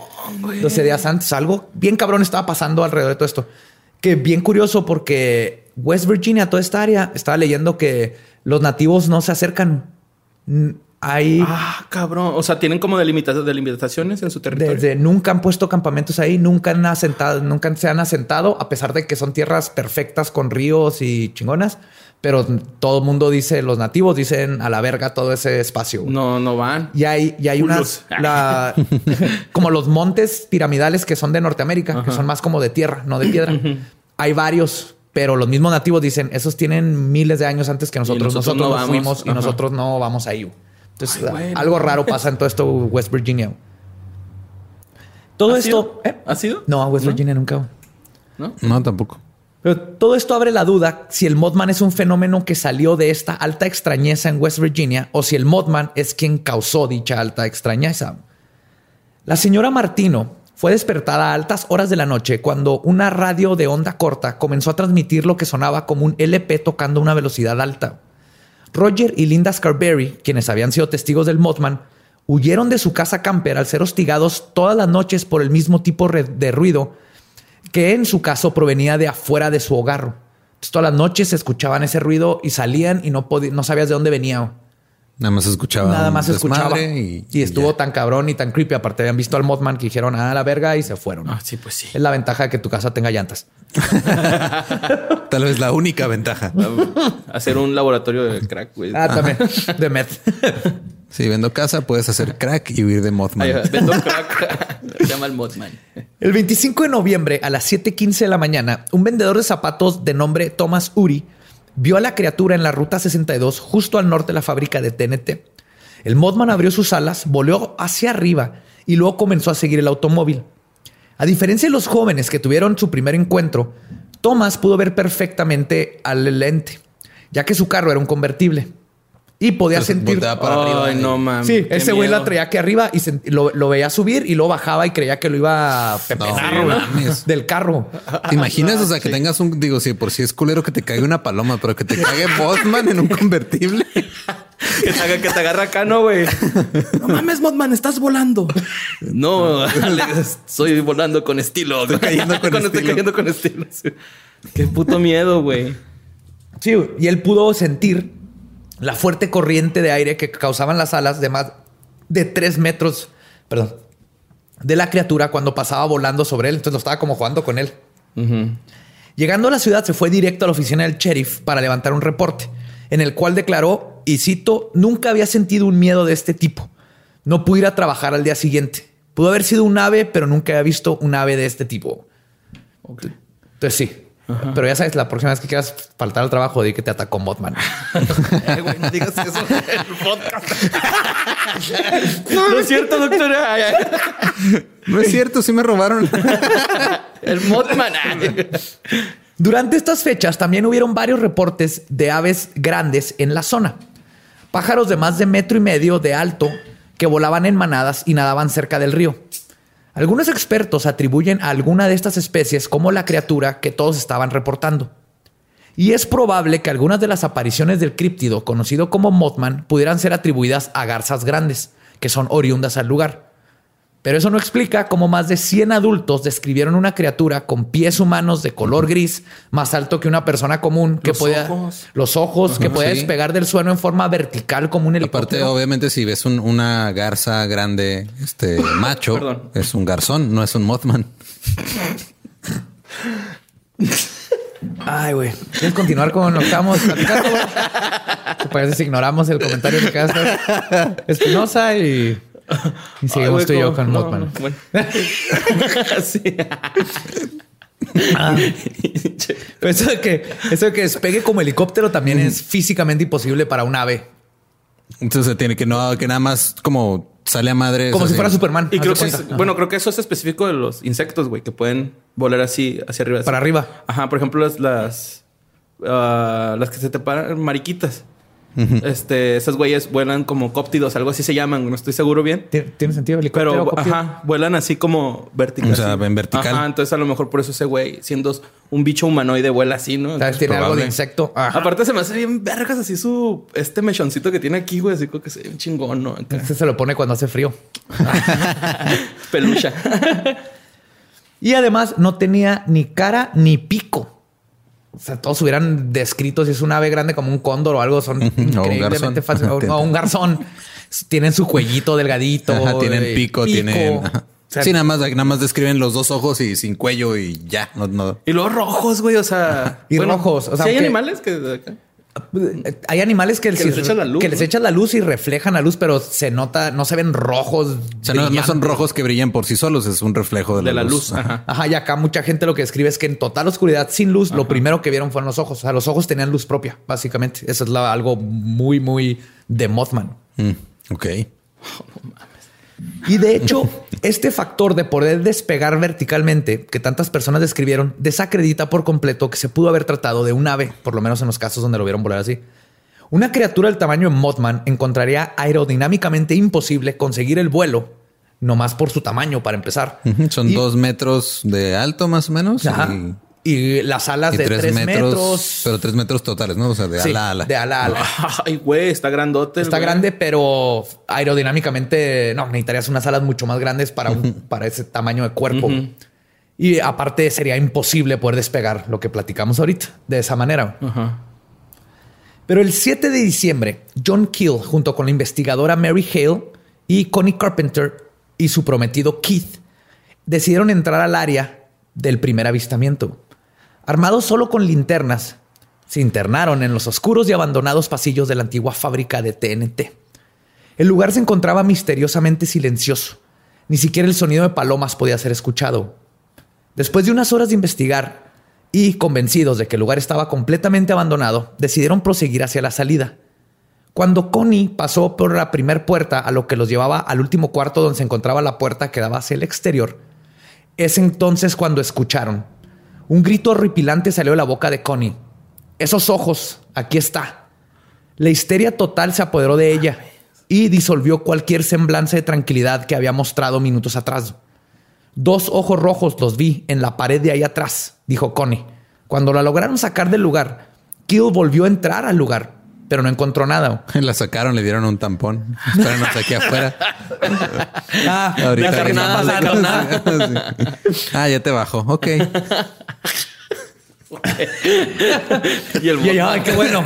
12 días antes. Algo bien cabrón estaba pasando alrededor de todo esto. Que bien curioso porque West Virginia, toda esta área, estaba leyendo que los nativos no se acercan. Hay Ah, cabrón. O sea, tienen como delimita- delimitaciones en su territorio. desde nunca han puesto campamentos ahí, nunca han asentado, nunca se han asentado, a pesar de que son tierras perfectas con ríos y chingonas. Pero todo el mundo dice, los nativos dicen a la verga todo ese espacio. güey. No, no van. Y hay, y hay unas, *laughs* la- como los montes piramidales que son de Norteamérica, que son más como de tierra, no de piedra. Hay varios, pero los mismos nativos dicen, esos tienen miles de años antes que nosotros. nosotros Nosotros, no vamos. fuimos y Ajá. nosotros no vamos ahí. Entonces, Ay, algo raro pasa en todo esto, West Virginia. Todo ¿Ha esto... sido? ¿eh? ¿Ha sido? No, a West ¿No? Virginia nunca. ¿No? No, tampoco. Pero todo esto abre la duda si el Mothman es un fenómeno que salió de esta alta extrañeza en West Virginia o si el Mothman es quien causó dicha alta extrañeza. La señora Martino fue despertada a altas horas de la noche cuando una radio de onda corta comenzó a transmitir lo que sonaba como un LP tocando a una velocidad alta. Roger y Linda Scarberry, quienes habían sido testigos del Mothman, huyeron de su casa camper al ser hostigados todas las noches por el mismo tipo de ruido que en su caso provenía de afuera de su hogar. Entonces, todas las noches escuchaban ese ruido y salían y no, no sabías de dónde venía. Nada más escuchaba. Nada más escuchaba. Y, Y, estuvo ya. tan cabrón y tan creepy. Aparte, habían visto al Mothman que dijeron a la verga y se fueron. Ah, sí, pues sí. Es la ventaja de que tu casa tenga llantas. *laughs* Tal vez la única ventaja. Hacer un laboratorio de crack, güey. Ah, también. De meth. *laughs* Si vendo casa, puedes hacer crack y huir de Mothman. Vendo *laughs* crack. Se llama el Mothman. El 25 de noviembre a las 7:15 de la mañana, un vendedor de zapatos de nombre Thomas Uri vio a la criatura en la ruta 62 justo al norte de la fábrica de TNT. El Mothman abrió sus alas, voló hacia arriba y luego comenzó a seguir el automóvil. A diferencia de los jóvenes que tuvieron su primer encuentro, Thomas pudo ver perfectamente al ente, ya que su carro era un convertible y podía Entonces, sentir para Ay, arriba. no mames. Sí, ese güey la traía aquí arriba y lo, lo veía subir y luego bajaba y creía que lo iba a pepenar No, del carro. ¿Te imaginas? O sea, que tengas un, digo, si por si es culero que te caiga una paloma, pero que te caiga Mothman en un convertible. *laughs* Que te, haga, que te agarra acá, ¿no, güey? No mames, Mothman, estás volando. No, Alex, *laughs* estoy volando con estilo. Estoy cayendo con *laughs* Estoy estilo. cayendo con estilo. sí. Qué puto miedo, güey. Sí, güey. y él pudo sentir la fuerte corriente de aire que causaban las alas de más de tres metros, perdón, de la criatura cuando pasaba volando sobre él. Entonces lo estaba como jugando con él. Llegando a la ciudad, se fue directo a la oficina del sheriff para levantar un reporte, en el cual declaró, y cito, nunca había sentido un miedo de este tipo. No pude ir a trabajar al día siguiente. Pudo haber sido un ave, pero nunca había visto un ave de este tipo. Entonces sí. Pero ya sabes, la próxima vez que quieras faltar al trabajo, di que te atacó. Ay, *laughs* güey, no digas eso en el podcast. no es cierto, doctora. Ay, ay. No es cierto, sí me robaron. *laughs* El Mothman. ay. Durante estas fechas también hubieron varios reportes de aves grandes en la zona. Pájaros de más de metro y medio de alto que volaban en manadas y nadaban cerca del río. Algunos expertos atribuyen a alguna de estas especies como la criatura que todos estaban reportando. Y es probable que algunas de las apariciones del críptido, conocido como Mothman, pudieran ser atribuidas a garzas grandes, que son oriundas al lugar. Pero eso no explica cómo más de 100 adultos describieron una criatura con pies humanos de color gris, más alto que una persona común, que Los podía ojos. los ojos, que podía sí. despegar del suelo en forma vertical como un Aparte, helicóptero. obviamente, si ves un- una garza grande, este *laughs* macho, es un garzón, no es un Mothman. Ay, güey. ¿Quieres continuar con lo que estamos platicando? *laughs* parece si ignoramos el comentario que quedaste? Espinosa y, *laughs* y seguimos tú y yo con No, Mothman. no, bueno. *laughs* sí. Ah. *laughs* Pero eso de que eso de que despegue como helicóptero también es físicamente imposible para un ave. Entonces tiene que no, que nada más como sale a madre. Como si fuera Superman. Y creo que, es- bueno, creo que eso es específico de los insectos, güey, que pueden volar así hacia arriba. Para arriba. Ajá, por ejemplo, las las, ah, las que se te paran, mariquitas. Este, esas güeyes vuelan como cóptidos, algo así se llaman, no estoy seguro bien. ¿Tiene, sentido helicóptero? Pero, ajá, vuelan así como vertical. O sea, así. en vertical. Ajá, entonces a lo mejor por eso ese güey, siendo un bicho humanoide, vuela así, ¿no? Tal vez Entonces, tiene algo de insecto. Ajá. Aparte se me hace bien vergas así su... Este mechoncito que tiene aquí, güey. Así como que se ve un chingón, ¿no? Este se lo pone cuando hace frío. *laughs* Pelucha. *laughs* Y además no tenía ni cara ni pico. O sea, todos hubieran descrito si es un ave grande como un cóndor o algo. Son increíblemente fáciles. *laughs* O, un *laughs* garzón. Tienen su cuellito delgadito. Ajá, tienen eh, pico, tienen. O sea, sí, nada más, nada más describen los dos ojos y sin cuello y ya. No, no. y los rojos, güey. O sea... Y rojos, o sea, ¿sí hay animales que... Hay animales que, Que si- les echan la luz, que les ¿no? echan la luz y reflejan la luz, pero se nota, no se ven rojos. O sea, no, no son rojos que brillan por sí solos, es un reflejo de, De la luz. Ajá. Ajá, y acá mucha gente lo que escribe es que en total oscuridad, sin luz, lo primero que vieron fueron los ojos. O sea, los ojos tenían luz propia, básicamente. Eso es la- algo muy, muy de Mothman. Mm, ok. Y de hecho, este factor de poder despegar verticalmente que tantas personas describieron desacredita por completo que se pudo haber tratado de un ave, por lo menos en los casos donde lo vieron volar así. Una criatura del tamaño de Mothman encontraría aerodinámicamente imposible conseguir el vuelo, nomás por su tamaño para empezar. Son Y- dos metros de alto más o menos. Ajá. Y, Y las alas y de tres, tres, metros, metros. Pero tres metros totales, ¿no? O sea, de Sí, ala a ala. De ala a ala. Ay, güey, está grandote. Está güey. grande, pero aerodinámicamente no necesitarías unas alas mucho más grandes para, un- para ese tamaño de cuerpo. Y aparte sería imposible poder despegar lo que platicamos ahorita de esa manera. Ajá. Pero el 7 de diciembre, John Keel, junto con la investigadora Mary Hale y Connie Carpenter y su prometido Keith, decidieron entrar al área del primer avistamiento. Armados solo con linternas, se internaron en los oscuros y abandonados pasillos de la antigua fábrica de TNT. El lugar se encontraba misteriosamente silencioso. Ni siquiera el sonido de palomas podía ser escuchado. Después de unas horas de investigar y convencidos de que el lugar estaba completamente abandonado, decidieron proseguir hacia la salida. Cuando Connie pasó por la primer puerta a lo que los llevaba al último cuarto donde se encontraba la puerta que daba hacia el exterior, es entonces cuando escucharon. Un grito horripilante salió de la boca de Connie. Esos ojos, aquí está. La histeria total se apoderó de ella y disolvió cualquier semblanza de tranquilidad que había mostrado minutos atrás. Dos ojos rojos los vi en la pared de ahí atrás, dijo Connie. Cuando la lograron sacar del lugar, Kill volvió a entrar al lugar, pero no encontró nada. *laughs* La sacaron, le dieron un tampón. Espéranos aquí afuera. *laughs* Ah, *laughs* Ahorita ya nada, no dejar nada. Sí. Ah, ya te bajo. Ok. Y el Y ay, qué bueno.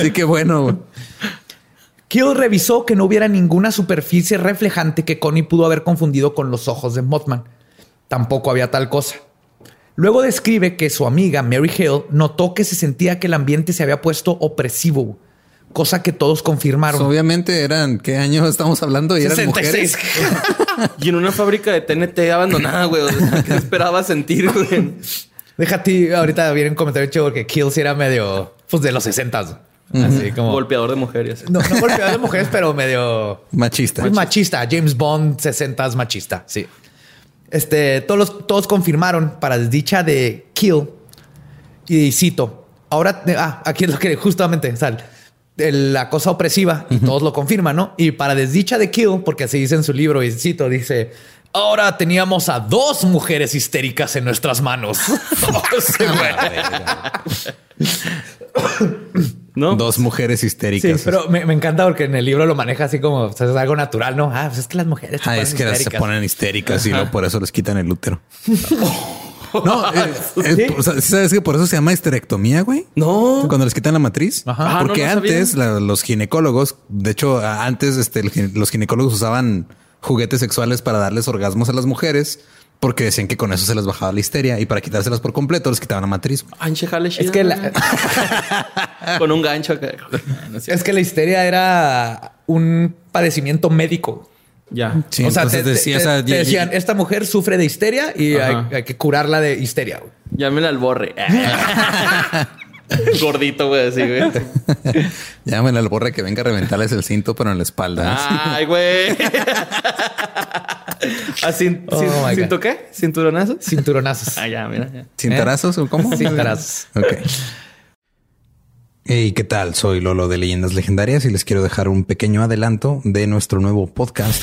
Sí, qué bueno. güey. Kill revisó que no hubiera ninguna superficie reflejante que Connie pudo haber confundido con los ojos de Mothman. Tampoco había tal cosa. Luego describe que su amiga Mary Hale notó que se sentía que el ambiente se había puesto opresivo, cosa que todos confirmaron. Obviamente eran, ¿qué año estamos hablando? Y eran 66. mujeres. *laughs* Y en una fábrica de TNT abandonada, güey. O sea, ¿qué esperaba sentir, güey? Déjate, ahorita viene un comentario chido porque Kill sí era medio, pues de los 60 Así como. Golpeador de mujeres. No, no golpeador de mujeres, pero medio Machista. Pues machista. James Bond 60 machista. Sí. Este, todos, los- todos confirmaron para desdicha de Kill. Y cito. Ahora, ah, aquí es lo que justamente, el- la cosa opresiva, y todos lo confirman, ¿no? Y para desdicha de Kill, porque así dice en su libro, y cito, dice. Ahora teníamos a dos mujeres histéricas en nuestras manos. *laughs* *laughs* *laughs* Sí. Dos mujeres Sí, histéricas. pero me, me encanta porque en el libro lo maneja así como o sea, es algo natural, ¿no? Ah, pues es que las mujeres se Ah, ponen es que las se histéricas. ponen histéricas y luego por eso les quitan el útero. *laughs* No, eh, *laughs* eh, o sea, ¿sabes que por eso se llama histerectomía, güey? No. Cuando les quitan la matriz. Ajá. Ah, Porque no, no sabía. antes la- los ginecólogos, de hecho, antes este, los ginecólogos usaban juguetes sexuales para darles orgasmos a las mujeres porque decían que con eso se les bajaba la histeria y para quitárselas por completo les quitaban la matriz. Anche jale Es que, la, *laughs* Con un gancho acá. No es que la histeria era un padecimiento médico. Ya. Sí, o sea, te, decían, esta mujer sufre de histeria y hay, que curarla de histeria. Llámela al borre. *laughs* *laughs* *laughs* Gordito, güey, así, güey. *laughs* Llámenle al borre que venga a reventarles el cinto, pero en la espalda. Ay, güey. *laughs* ¿Ah, sin, Oh ¿Cinto qué? ¿Cinturonazos? Cinturonazos. Ah, ya, mira. ya. ¿Cintarazos o cómo? Cintarazos. Ok. Hey, ¿qué tal? Soy Lolo de Leyendas Legendarias y les quiero dejar un pequeño adelanto de nuestro nuevo podcast.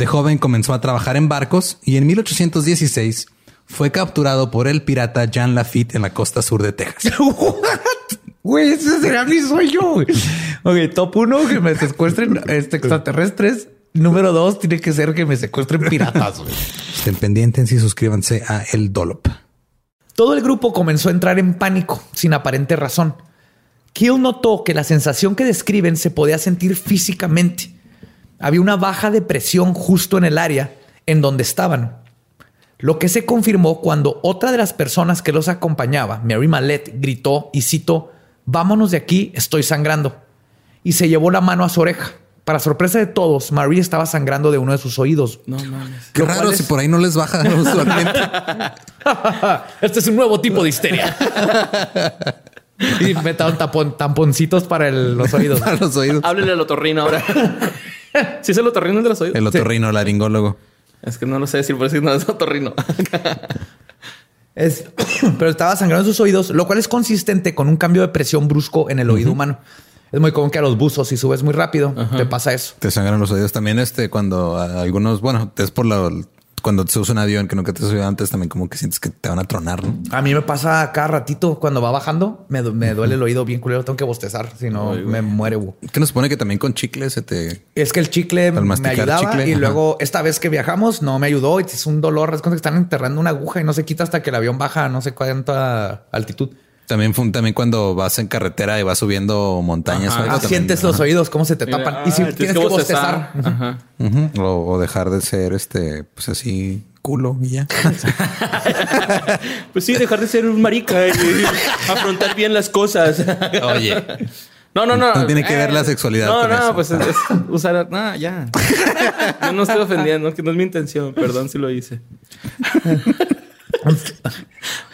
De joven comenzó a trabajar en barcos y en 1816 fue capturado por el pirata Jean Lafitte en la costa sur de Texas. *laughs* Güey, ese será mi sueño. Ok, top uno, que me secuestren este, extraterrestres. Número dos, tiene que ser que me secuestren piratas. Estén pendientes y suscríbanse a El Dollop. Todo el grupo comenzó a entrar en pánico, sin aparente razón. Kill notó que la sensación que describen se podía sentir físicamente. Había una baja de presión justo en el área en donde estaban. Lo que se confirmó cuando otra de las personas que los acompañaba, Mary Mallet, gritó y citó, vámonos de aquí, estoy sangrando. Y se llevó la mano a su oreja. Para sorpresa de todos, Marie estaba sangrando de uno de sus oídos. No mames. Qué raro es- si por ahí no les baja *laughs* usualmente. *laughs* este es un nuevo tipo de histeria. *laughs* *laughs* y metaron tapon- tamponcitos para el- los oídos. *laughs* Para los oídos. Háblele al otorrino ahora. *laughs* ¿Sí es el otorrino el de los oídos? El otorrino laringólogo. Es que no lo sé decir, por eso no es otorrino. Es- *coughs* pero estaba sangrando en sus oídos, lo cual es consistente con un cambio de presión brusco en el oído humano. Es muy común que a los buzos, si subes muy rápido, te pasa eso. Te sangran los oídos también. Este, cuando algunos, bueno, es por la, cuando te subes un avión que nunca te has subido antes, también como que sientes que te van a tronar. ¿no? A mí me pasa cada ratito cuando va bajando, me, me duele el oído bien culero, tengo que bostezar, si no me muere. güey. Que nos supone que también con chicle se te. Es que el chicle Al me ayudaba chicle, y ajá. luego esta vez que viajamos no me ayudó y es un dolor. Es como que están enterrando una aguja y no se quita hasta que el avión baja a no sé cuánta altitud. También, fue- también cuando vas en carretera y vas subiendo montañas. Ajá. o algo, Ah, también- sientes los oídos, cómo se te tapan. y si Ah, tienes que bostezar. Ajá. O, o dejar de ser este, pues así culo y ya. *laughs* Pues sí, dejar de ser un marica y afrontar bien las cosas. Oye, No, no, no. No tiene que ver la sexualidad No, con no, eso. pues es, es usar. No, ya. Yo no estoy ofendiendo, que no es mi intención. Perdón si lo hice. *laughs*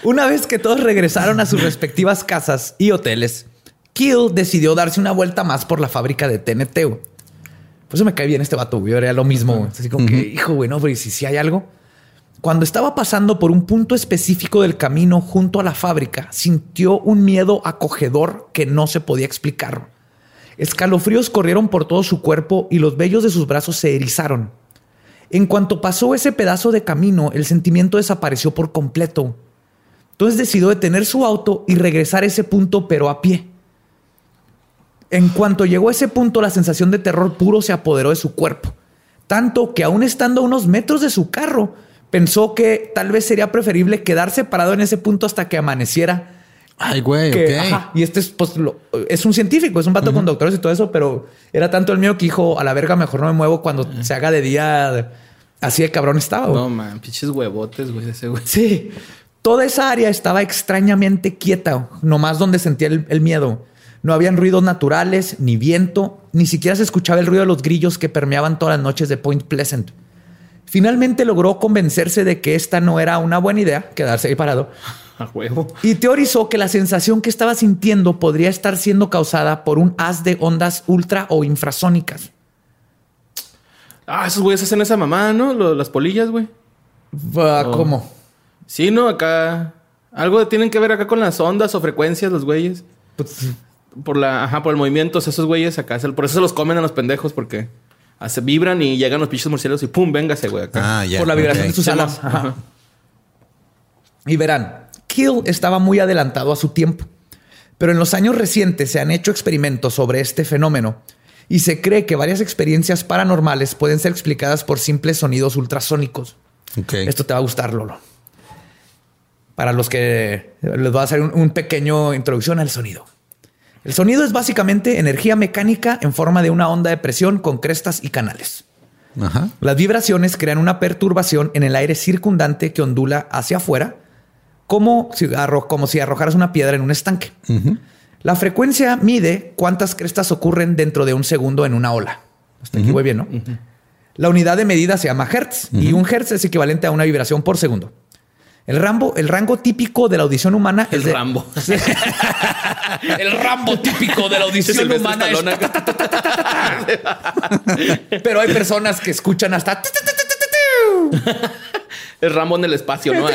Una vez que todos regresaron a sus respectivas casas y hoteles, Kill decidió darse una vuelta más por la fábrica de TNT. Por eso me cae bien este vato. güey. Yo haría lo mismo. Así como que, hijo, güey, no, pero ¿y si sí hay algo. Cuando estaba pasando por un punto específico del camino junto a la fábrica, sintió un miedo acogedor que no se podía explicar. Escalofríos corrieron por todo su cuerpo y los vellos de sus brazos se erizaron. En cuanto pasó ese pedazo de camino, el sentimiento desapareció por completo. Entonces decidió detener su auto y regresar a ese punto, pero a pie. En cuanto llegó a ese punto, la sensación de terror puro se apoderó de su cuerpo. Tanto que aún estando a unos metros de su carro, pensó que tal vez sería preferible quedarse parado en ese punto hasta que amaneciera Ay, güey, que, ajá, y este es, pues, lo- es un científico, es un vato con doctores y todo eso, pero era tanto el mío que dijo, a la verga, mejor no me muevo cuando se haga de día. Así de cabrón estaba. güey. No, man, pinches huevotes, güey, ese güey. Sí, toda esa área estaba extrañamente quieta, nomás donde sentía el, el miedo. No habían ruidos naturales, ni viento, ni siquiera se escuchaba el ruido de los grillos que permeaban todas las noches de Point Pleasant. Finalmente logró convencerse de que esta no era una buena idea, quedarse ahí parado, *laughs* A huevo. y teorizó que la sensación que estaba sintiendo podría estar siendo causada por un haz de ondas ultra o infrasónicas. Ah, esos güeyes hacen esa mamá, ¿no? Lo- las polillas, güey. Ah, Oh. ¿Cómo? Sí, ¿no? Acá. Algo tienen que ver acá con las ondas o frecuencias, los güeyes. Pues, Por la, ajá, por el movimiento, o sea, esos güeyes acá. Por eso se los comen a los pendejos, porque hace, vibran y llegan los pinches murciélagos y pum, véngase, güey, acá. Ah, ya. por la vibración de sus alas. Ajá. Ajá. Y verán, Kill estaba muy adelantado a su tiempo, pero en los años recientes se han hecho experimentos sobre este fenómeno y se cree que varias experiencias paranormales pueden ser explicadas por simples sonidos ultrasónicos. Ok. Esto te va a gustar, Lolo. Para los que les voy a hacer un, un pequeño introducción al sonido. El sonido es básicamente energía mecánica en forma de una onda de presión con crestas y canales. Ajá. Las vibraciones crean una perturbación en el aire circundante que ondula hacia afuera, como si, arro- como si arrojaras una piedra en un estanque. La frecuencia mide cuántas crestas ocurren dentro de un segundo en una ola. Hasta aquí voy bien, ¿no? La unidad de medida se llama hertz y un hertz es equivalente a una vibración por segundo. El, rambo, el rango típico de la audición humana El es de- Rambo. *laughs* *laughs* el rambo típico de la audición humana es. *laughs* Pero hay personas que escuchan hasta. El Rambo en el espacio, ¿no?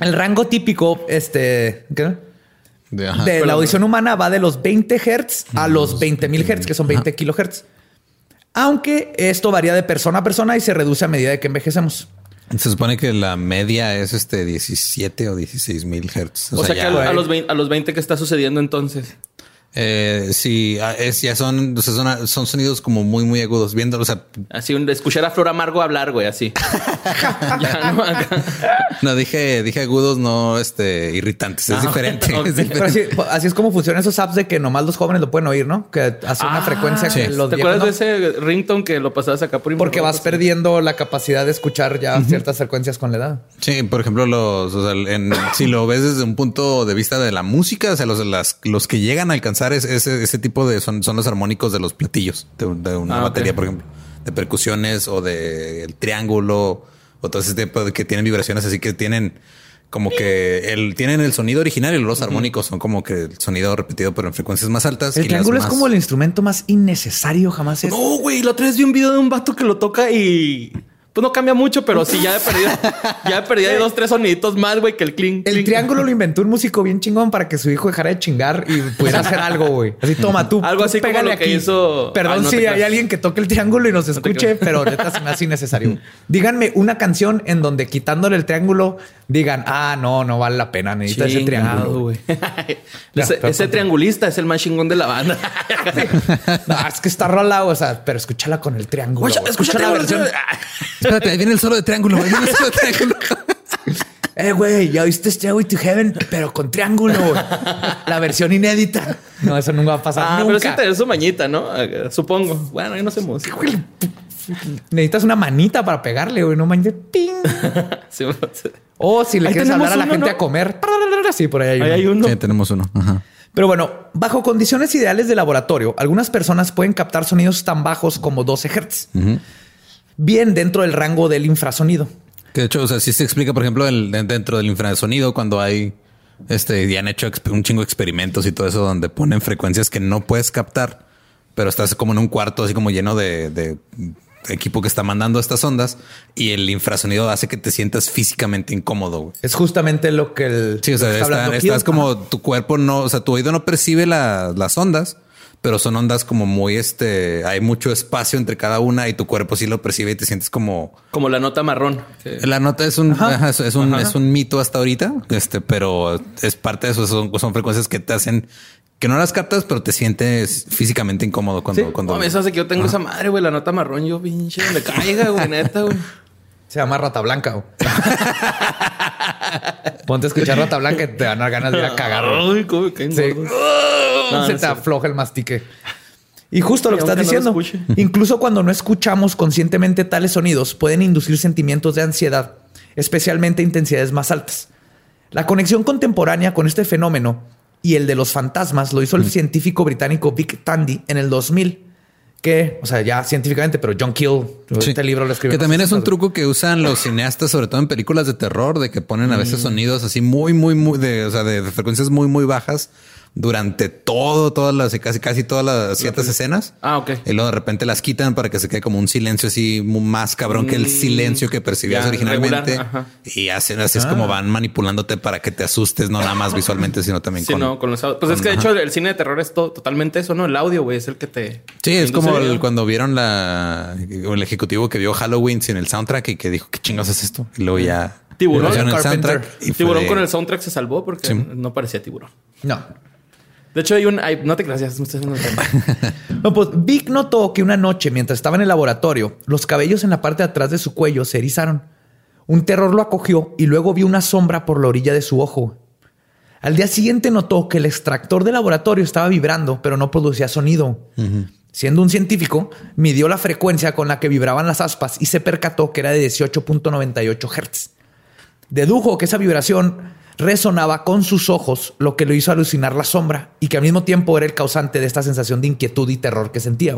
El rango típico este, ¿qué? De, ajá. de perdón. la audición humana va de los 20 Hz a los 20 mil Hz, que son 20 kilohertz. Aunque esto varía de persona a persona y se reduce a medida de que envejecemos. Se supone que la media es este 17 o 16 mil hertz. O sea, que ya- a, a los 20, a los 20 que está sucediendo entonces. Eh, sí, ah, es, ya son, o sea, son, son sonidos como muy, muy agudos. Viendo, o sea, Así, un, escuchar a Flor Amargo hablar, güey, así. *laughs* Ya, ¿no? Dije, dije agudos, no este irritantes. Es Ah, diferente. ok. es Pero diferente. así, así es como funcionan esos apps de que nomás los jóvenes lo pueden oír, ¿no? Que hace una Ah, frecuencia que los ¿Te viejos acuerdas no. de ese ringtone que lo pasabas acá por Porque vas perdiendo la capacidad de escuchar ya ciertas frecuencias con la edad. Sí, por ejemplo, los, o sea, en- si lo ves desde un punto de vista de la música, o sea, los, las, los que llegan a alcanzar es- ese, ese tipo de son, son los armónicos de los platillos de, un- de una Ah, batería, por ejemplo, de percusiones o de el triángulo o todo ese tipo de que tienen vibraciones así que tienen como que el tienen el sonido original y los armónicos son como que el sonido repetido pero en frecuencias más altas. y El las triángulo es como el instrumento más innecesario jamás es. No, güey, la otra vez vi un video de un vato que lo toca y pues no cambia mucho, pero sí ya he perdido, ya he perdido dos, tres soniditos más, güey, que el clink. El clink. triángulo lo inventó un músico bien chingón para que su hijo dejara de chingar y pudiera hacer algo, güey. Así toma tú. Algo tú así como lo que hizo- Perdón Ay, no si hay alguien que toque el triángulo y nos escuche, creas. pero neta se me hace innecesario. Díganme una canción en donde quitándole el triángulo digan, ah, no, no vale la pena, necesita ese triángulo. güey. *laughs* Ese, ese triangulista es el más chingón de la banda. *laughs* No, es que está rola, o sea, pero escúchala con el triángulo. Escucha, escucha la versión. Espérate, ahí viene el solo de triángulo. ahí viene el solo de triángulo. *laughs* Eh, güey, ya oíste Stairway to Heaven, pero con triángulo. La versión inédita. No, eso nunca va a pasar. Ah, nunca. pero sí tener su mañita, ¿no? Eh, Supongo. Bueno, ahí no música. Necesitas una manita para pegarle, güey. No manches. Ping. *laughs* Sí, O si le quieres hablar a la uno, gente ¿no? a comer. Sí, por ahí hay Ahí uno. hay uno. Sí, tenemos uno. Ajá. Pero bueno, bajo condiciones ideales de laboratorio, algunas personas pueden captar sonidos tan bajos como 12 Hz. Bien dentro del rango del infrasonido. Que de hecho, o sea, sí se explica, por ejemplo, el- dentro del infrasonido cuando hay este y han hecho un chingo de experimentos y todo eso donde ponen frecuencias que no puedes captar, pero estás como en un cuarto así como lleno de, de equipo que está mandando estas ondas y el infrasonido hace que te sientas físicamente incómodo. güey. Es justamente lo que el. Sí, o sea, está estás como tu cuerpo no, o sea, tu oído no percibe la- las ondas, pero son ondas como muy este, hay mucho espacio entre cada una y tu cuerpo sí lo percibe y te sientes como Como la nota marrón. que- la nota es un, ajá, es, es un, es un mito hasta ahorita, este, pero es parte de eso. Son, son frecuencias que te hacen que no las captas, pero te sientes físicamente incómodo cuando, Sí. cuando No, eso hace que yo tengo esa madre, güey, la nota marrón. Yo, pinche, donde caiga, güey, neta, güey. *laughs* Se llama Rata Blanca. Ponte a escuchar Rata Blanca y te van a dar ganas de ir a cagar. Ay, cómo Sí. gordos. Se no te afloja el mastique. Y justo lo que estás no diciendo, incluso cuando no escuchamos conscientemente tales sonidos, pueden inducir sentimientos de ansiedad, especialmente intensidades más altas. La conexión contemporánea con este fenómeno y el de los fantasmas lo hizo el científico británico Vic Tandy en el 2000, que, o sea, ya científicamente, pero John Kill, Sí. este libro lo escribió. Que también es un truco que usan los cineastas, sobre todo en películas de terror, de que ponen a Mm. veces sonidos así muy, muy, muy de, o sea, de frecuencias muy, muy bajas durante todo, todas las, casi, casi todas las ciertas escenas. Ah, ok. Y luego de repente las quitan para que se quede como un silencio así más cabrón que el Mm, silencio que percibías ya, originalmente. y hacen así es como van manipulándote para que te asustes, no nada más visualmente, sino también Sí, con. no, con los audios. Pues es que de ajá. hecho el cine de terror es to- totalmente eso, ¿no? El audio, güey, es el que te. Sí, es como el- cuando vieron la el ejecutivo que vio Halloween sin el soundtrack y que dijo qué chingados es esto. Y luego ya Tiburón. el Carpenter. soundtrack y Tiburón de- con el soundtrack se salvó porque Sí. no parecía tiburón. No. De hecho, hay un. hay- no te creas, ya me estoy haciendo el- *laughs* No, pues Vic notó que una noche, mientras estaba en el laboratorio, los cabellos en la parte de atrás de su cuello se erizaron. Un terror lo acogió y luego vio una sombra por la orilla de su ojo. Al día siguiente notó que el extractor de laboratorio estaba vibrando, pero no producía sonido. Siendo un científico, midió la frecuencia con la que vibraban las aspas y se percató que era de 18.98 Hz. Dedujo que esa vibración resonaba con sus ojos, lo que lo hizo alucinar la sombra y que al mismo tiempo era el causante de esta sensación de inquietud y terror que sentía.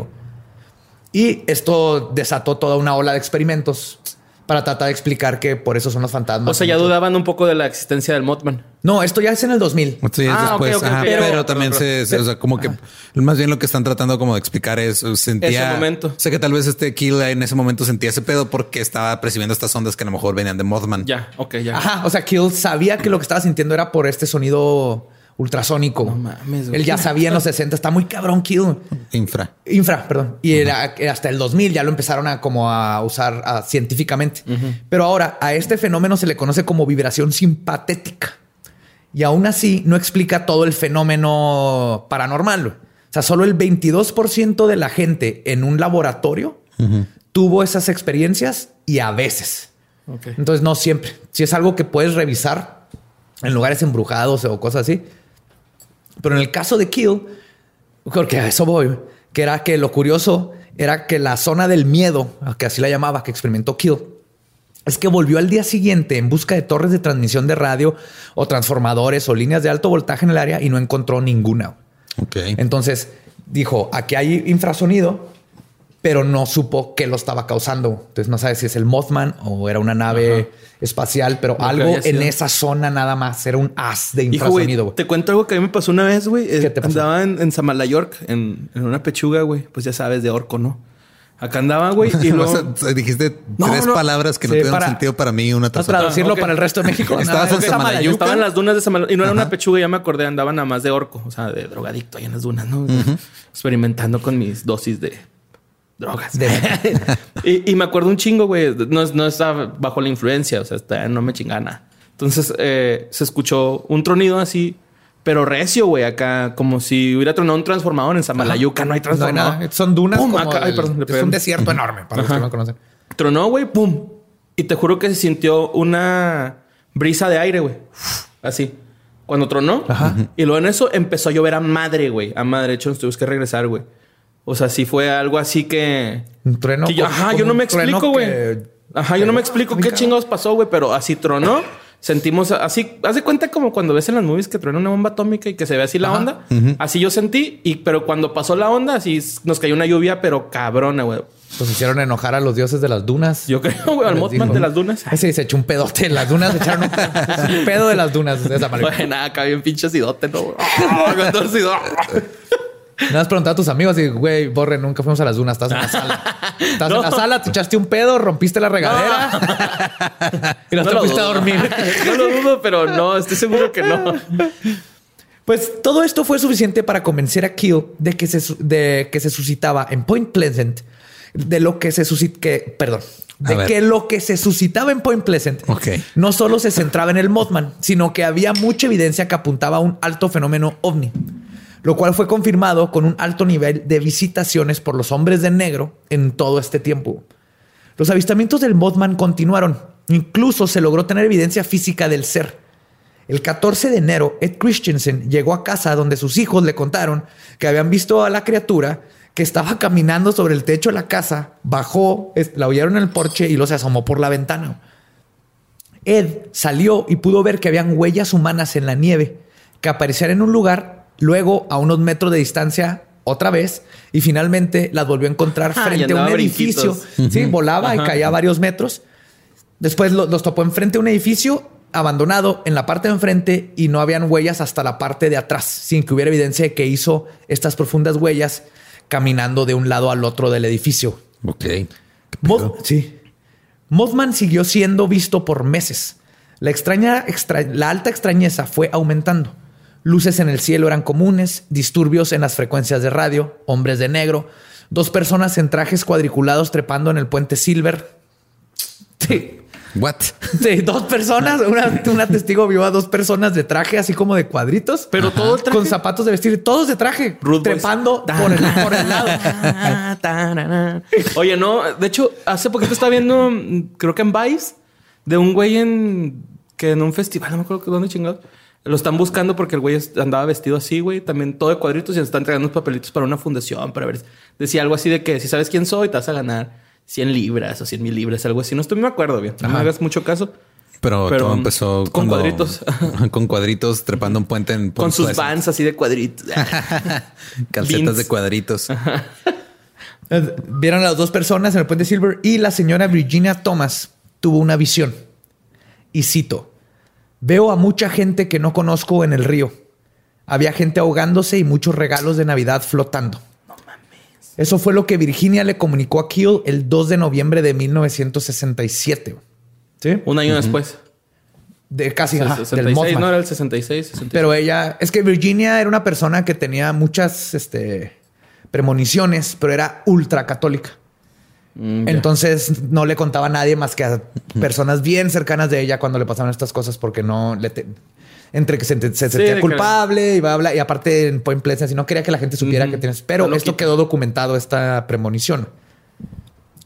Y esto desató toda una ola de experimentos para tratar de explicar que por eso son los fantasmas. O sea, ya dudaban un poco de la existencia del Mothman. No, esto ya es en el 2000. Sí, es Ah, ok, después. Ajá, pero, Pero- también se, se- o sea, como que más bien lo que están tratando como de explicar es sentía. Ese momento. Sé que tal vez este Kill en ese momento sentía ese pedo porque estaba percibiendo estas ondas que a lo mejor venían de Mothman. Ya, ok, ya. Ajá, o sea, Kill sabía que lo que estaba sintiendo era por este sonido ultrasónico. No mames, güey. Él ya sabía en los 60, está muy cabrón Kill. Infra. Infra, perdón. Y era, hasta el 2000 ya lo empezaron a como a usar científicamente. Pero ahora a este fenómeno se le conoce como vibración simpatética. Y aún así no explica todo el fenómeno paranormal. O sea, solo el 22% de la gente en un laboratorio tuvo esas experiencias y a veces. Entonces no siempre. Si es algo que puedes revisar en lugares embrujados o cosas así. Pero en el caso de Kill, porque a eso voy, que era que lo curioso era que la zona del miedo, que así la llamaba, que experimentó Kill, es que volvió al día siguiente en busca de torres de transmisión de radio o transformadores o líneas de alto voltaje en el área y no encontró ninguna. Entonces dijo, aquí hay infrasonido, pero no supo qué lo estaba causando. Entonces no sabe si es el Mothman o era una nave espacial, pero que algo en esa zona nada más. Era un haz de Hijo, infrasonido. güey, te cuento algo que a mí me pasó una vez, güey. ¿Qué te pasó? Andaba en, en Samalayork, en, en una pechuga, güey. Pues ya sabes, de orco, ¿no? Acá andaba, güey. Y *laughs* luego... O sea, dijiste No, tres no. palabras que no Sí, tuvieron para- sentido para mí una A tras otra. traducirlo ok. para el resto de México. *laughs* Estabas en Samalayuca. Samalayuca. Estaba en las dunas de Samalayork. Y no era una pechuga, ya me acordé. Andaba nada más de orco. O sea, de drogadicto ahí en las dunas, ¿no? Experimentando con mis dosis de drogas. *laughs* y, y me acuerdo un chingo, güey. No, no estaba bajo la influencia. O sea, está- no me chingaba nada. Entonces eh, se escuchó un tronido así, pero recio, güey. Acá, como si hubiera tronado un transformador en Samalayuca. No hay No hay transformador. Son dunas. Pum, como acá. Ay, del- perdón, le es un desierto enorme para los que no lo conocen. Tronó, güey, pum. Y te juro que se sintió una brisa de aire, güey. Así. Cuando tronó. Y luego en eso empezó a llover a madre, güey. A madre. De hecho, nos tuvimos que regresar, güey. O sea, sí fue algo así que... Un trueno. que yo- ajá, yo no me explico, güey. Ajá, yo no me explico qué chingados pasó, güey. Pero así tronó. Sentimos así, haz de cuenta como cuando ves en las movies que truena una bomba atómica y que se ve así la Ajá. onda. Así yo sentí, y pero cuando pasó la onda, así nos cayó una lluvia, pero cabrona, güey. Pues hicieron enojar a los dioses de las dunas. Yo creo, güey, al Mothman de las dunas. Ese se echó un pedote en las dunas. Echaron un pedo, un pedo de las dunas de Samalayuca. *laughs* Bueno, nada, acá bien pinche sidote, ¿no? *laughs* güey? Nada más preguntar a tus amigos y, güey, borre, nunca fuimos a las dunas. Estás en la *laughs* sala. Estás en la sala, te echaste un pedo, rompiste la regadera *laughs* y no, te fuiste a dormir. *laughs* No lo dudo, pero no, estoy seguro que no. Pues todo esto fue suficiente para convencer a Kill de que se, de que se suscitaba en Point Pleasant de lo que se suscit que perdón de que lo que se suscitaba en Point Pleasant Ok. no solo se centraba en el Mothman, sino que había mucha evidencia que apuntaba a un alto fenómeno ovni, lo cual fue confirmado con un alto nivel de visitaciones por los hombres de negro en todo este tiempo. Los avistamientos del Mothman continuaron, incluso se logró tener evidencia física del ser. El 14 de enero, Ed Christensen llegó a casa donde sus hijos le contaron que habían visto a la criatura que estaba caminando sobre el techo de la casa, bajó, la oyeron en el porche y lo se asomó por la ventana. Ed salió y pudo ver que habían huellas humanas en la nieve que aparecían en un lugar, luego a unos metros de distancia otra vez y finalmente las volvió a encontrar *laughs* Ah, frente a un edificio. brinquitos. Sí, volaba y caía a varios metros. Después lo- los topó enfrente de un edificio abandonado en la parte de enfrente y no habían huellas hasta la parte de atrás, sin que hubiera evidencia de que hizo estas profundas huellas caminando de un lado al otro del edificio. Ok. ¿Qué Moth- sí. Mothman siguió siendo visto por meses. La, extraña, extra- la alta extrañeza fue aumentando. Luces en el cielo eran comunes, disturbios en las frecuencias de radio, hombres de negro, dos personas en trajes cuadriculados trepando en el puente Silver. Sí, What? sí, dos personas, una, una testigo vio a dos personas de traje así como de cuadritos, Pero todo el traje. con zapatos de vestir, todos de traje, Rude trepando por el, por el lado. *laughs* Oye, no, de hecho, hace poquito estaba viendo, creo que en Vice, De un güey en que en un festival, no me acuerdo dónde chingados. Lo están buscando porque el güey andaba vestido así, güey. También todo de cuadritos y se están entregando unos papelitos para una fundación para ver. Decía algo así de que si sabes quién soy, te vas a ganar 100 libras o 100 mil libras, algo así. No estoy, me acuerdo bien. No me hagas mucho caso. Pero, todo empezó con cuadritos. *laughs* con cuadritos trepando un puente en *laughs* Con sus vans así de cuadritos. *laughs* Calcetas de cuadritos. Eh, vieron a las dos personas en el puente Silver y la señora Virginia Thomas tuvo una visión. Y cito: Veo a mucha gente que no conozco en el río. Había gente ahogándose y muchos regalos de Navidad flotando. No mames. Eso fue lo que Virginia le comunicó a Kill el 2 de noviembre de 1967. ¿Sí? Un año después. De casi el 66, no era el 66, Pero ella, es que Virginia era una persona que tenía muchas este, premoniciones, pero era ultra católica. Mm, Entonces no le contaba a nadie más que a personas bien cercanas de ella cuando le pasaban estas cosas porque no le... entre que se, sentía culpable y bla, bla. Y aparte en Point Pleasant, no quería que la gente supiera que tienes... Pero esto quedó documentado, esta premonición.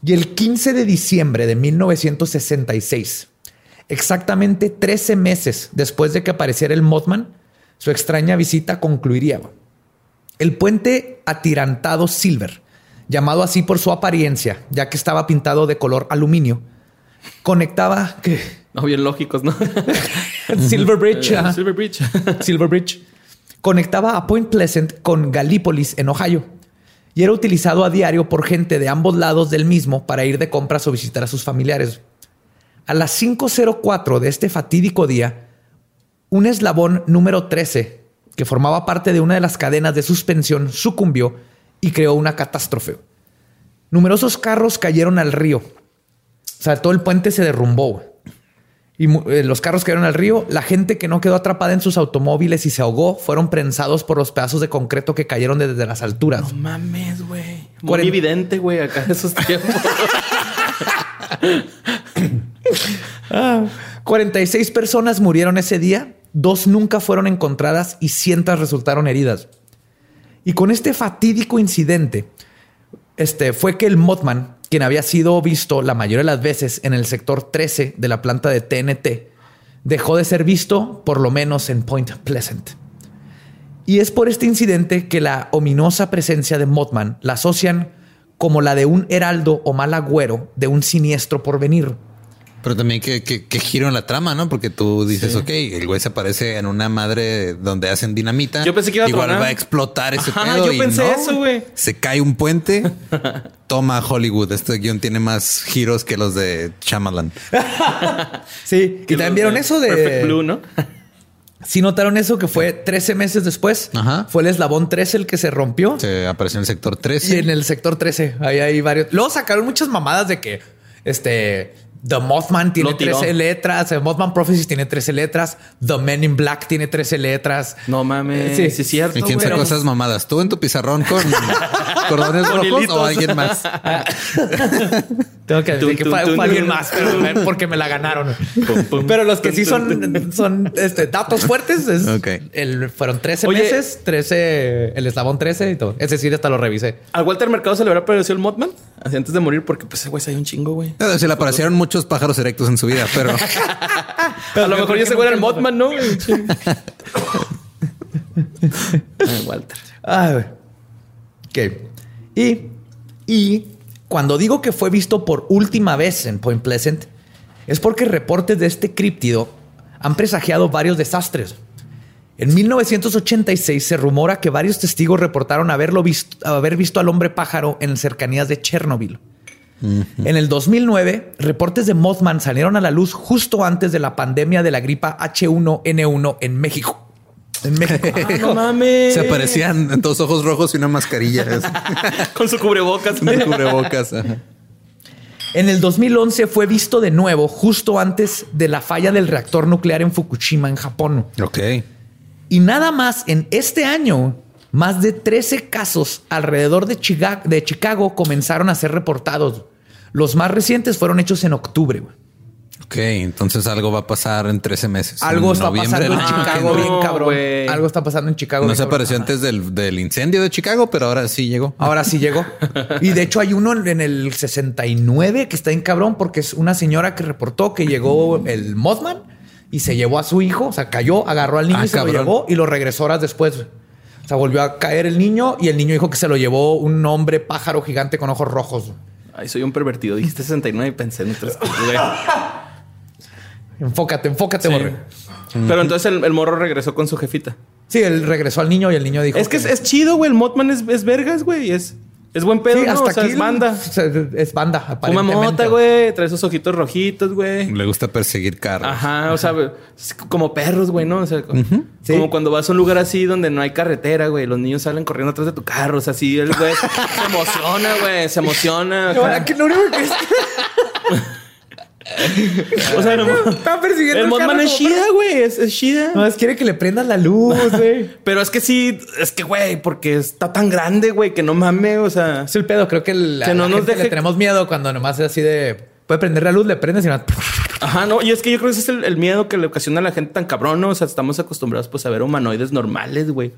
Y el 15 de diciembre de 1966, exactamente 13 meses después de que apareciera el Mothman, su extraña visita concluiría. El puente atirantado Silver, llamado así por su apariencia, ya que estaba pintado de color aluminio, conectaba... No, bien lógicos, ¿no? *laughs* Silver Bridge. Eh, Silver Bridge. *laughs* Silver Bridge. Conectaba a Point Pleasant con Gallipolis en Ohio y era utilizado a diario por gente de ambos lados del mismo para ir de compras o visitar a sus familiares. A las 5.04 de este fatídico día, un eslabón número 13, que formaba parte de una de las cadenas de suspensión, sucumbió y creó una catástrofe. Numerosos carros cayeron al río. O sea, todo el puente se derrumbó. Y eh, los carros cayeron al río. La gente que no quedó atrapada en sus automóviles y se ahogó fueron prensados por los pedazos de concreto que cayeron desde las alturas. No mames, güey. Muy evidente, güey, acá en esos tiempos. *laughs* 46 personas murieron ese día, dos nunca fueron encontradas y cientos resultaron heridas. Y con este fatídico incidente, este fue que el Mothman quien había sido visto la mayoría de las veces en el sector 13 de la planta de TNT, dejó de ser visto por lo menos en Point Pleasant. Y es por este incidente que la ominosa presencia de Mothman la asocian como la de un heraldo o mal agüero de un siniestro porvenir. Pero también que, giro en la trama, ¿no? Porque tú dices, ok, el güey se aparece en una madre donde hacen dinamita. Yo pensé que iba a Igual va a explotar ese pedo. Yo pensé eso, güey. Se cae un puente. *laughs* Toma Hollywood. Este guion tiene más giros que los de Shyamalan. *laughs* sí. Y también vieron eso de... Perfect Blue, ¿no? *laughs* Si notaron eso que fue 13 meses después, fue el eslabón 13 el que se rompió. Se apareció en el sector 13. Y en el sector 13, ahí hay varios. Luego sacaron muchas mamadas de que este The Mothman tiene 13 letras. The Mothman Prophecies tiene 13 letras. The Men in Black tiene 13 letras. No mames. Sí, sí es cierto. ¿Y quién sacó esas mamadas? ¿Tú en tu pizarrón con *laughs* cordones rojos o alguien más? *laughs* Tengo que decir que fue, alguien más, pero porque me la ganaron. *laughs* pero los que sí son, son este, datos fuertes es el, fueron 13 meses, 13, el eslabón 13 y todo. Es decir, hasta lo revisé. ¿Al Walter Mercado se le habrá parecido el Mothman? Así antes de morir, porque pues ese güey se hay un chingo, güey. Se le aparecieron muchos pájaros erectos en su vida, pero. *laughs* a lo mejor ya se güey el Mothman, ¿no? *laughs* Walter. Ah, ok. Y, y cuando digo que fue visto por última vez en Point Pleasant, es porque reportes de este críptido han presagiado varios desastres. En 1986 se rumora que varios testigos reportaron haberlo visto, haber visto al hombre pájaro en cercanías de Chernobyl. En el 2009, reportes de Mothman salieron a la luz justo antes de la pandemia de la gripa H1N1 en México. En México. *laughs* Ah, no mames. Se aparecían dos ojos rojos y una mascarilla. *laughs* Con su cubrebocas. Con cubrebocas. En el 2011 fue visto de nuevo justo antes de la falla del reactor nuclear en Fukushima, en Japón. Ok. Y nada más en este año, más de 13 casos alrededor de Chicago, comenzaron a ser reportados. Los más recientes fueron hechos en octubre. Ok, entonces algo va a pasar en 13 meses. Algo En está pasando en Chicago entra. bien No, cabrón. Algo está pasando en Chicago. No se apareció antes del, del incendio de Chicago, pero ahora sí llegó. Ahora sí llegó. Y de hecho hay uno en- en el 69 que está en cabrón porque es una señora que reportó que llegó el Mothman y se llevó a su hijo, o sea, cayó, agarró al niño Ah, y se cabrón. lo llevó y lo regresó horas después. O sea, volvió a caer el niño y el niño dijo que se lo llevó un hombre pájaro gigante con ojos rojos. Ay, soy un pervertido. Dijiste 69 y pensé en otras. Enfócate, enfócate, Sí. borre. Pero entonces el, el morro regresó con su jefita. Sí, él regresó al niño y el niño dijo Es que es, es chido, güey. El Mothman es, es vergas, güey. Es, es buen pedo, Sí, ¿no? hasta O sea, aquí es banda. Es banda, Fuma aparentemente. mota, güey. Trae esos ojitos rojitos, güey. Le gusta perseguir carros. Ajá, o sea, es como perros, güey, ¿no? O sea, Sí. como cuando vas a un lugar así donde no hay carretera, güey. Los niños salen corriendo atrás de tu carro. O sea, así el güey se *laughs* emociona, güey. Se emociona. Ahora que lo único que es O sea, el, está persiguiendo el Mothman es chida, güey. Es, es chida. No, es quiere que le prendas la luz, güey. Pero es que sí, es que, güey, porque está tan grande, güey, que no mames, o sea. Es el pedo. Creo que el, Que no la nos gente deje- le tenemos miedo cuando nomás es así de... Puede prender la luz, le prendes y no... Ajá, no, y es que yo creo que ese es el, el miedo que le ocasiona a la gente tan cabrón, ¿no? O sea, estamos acostumbrados pues a ver humanoides normales, güey.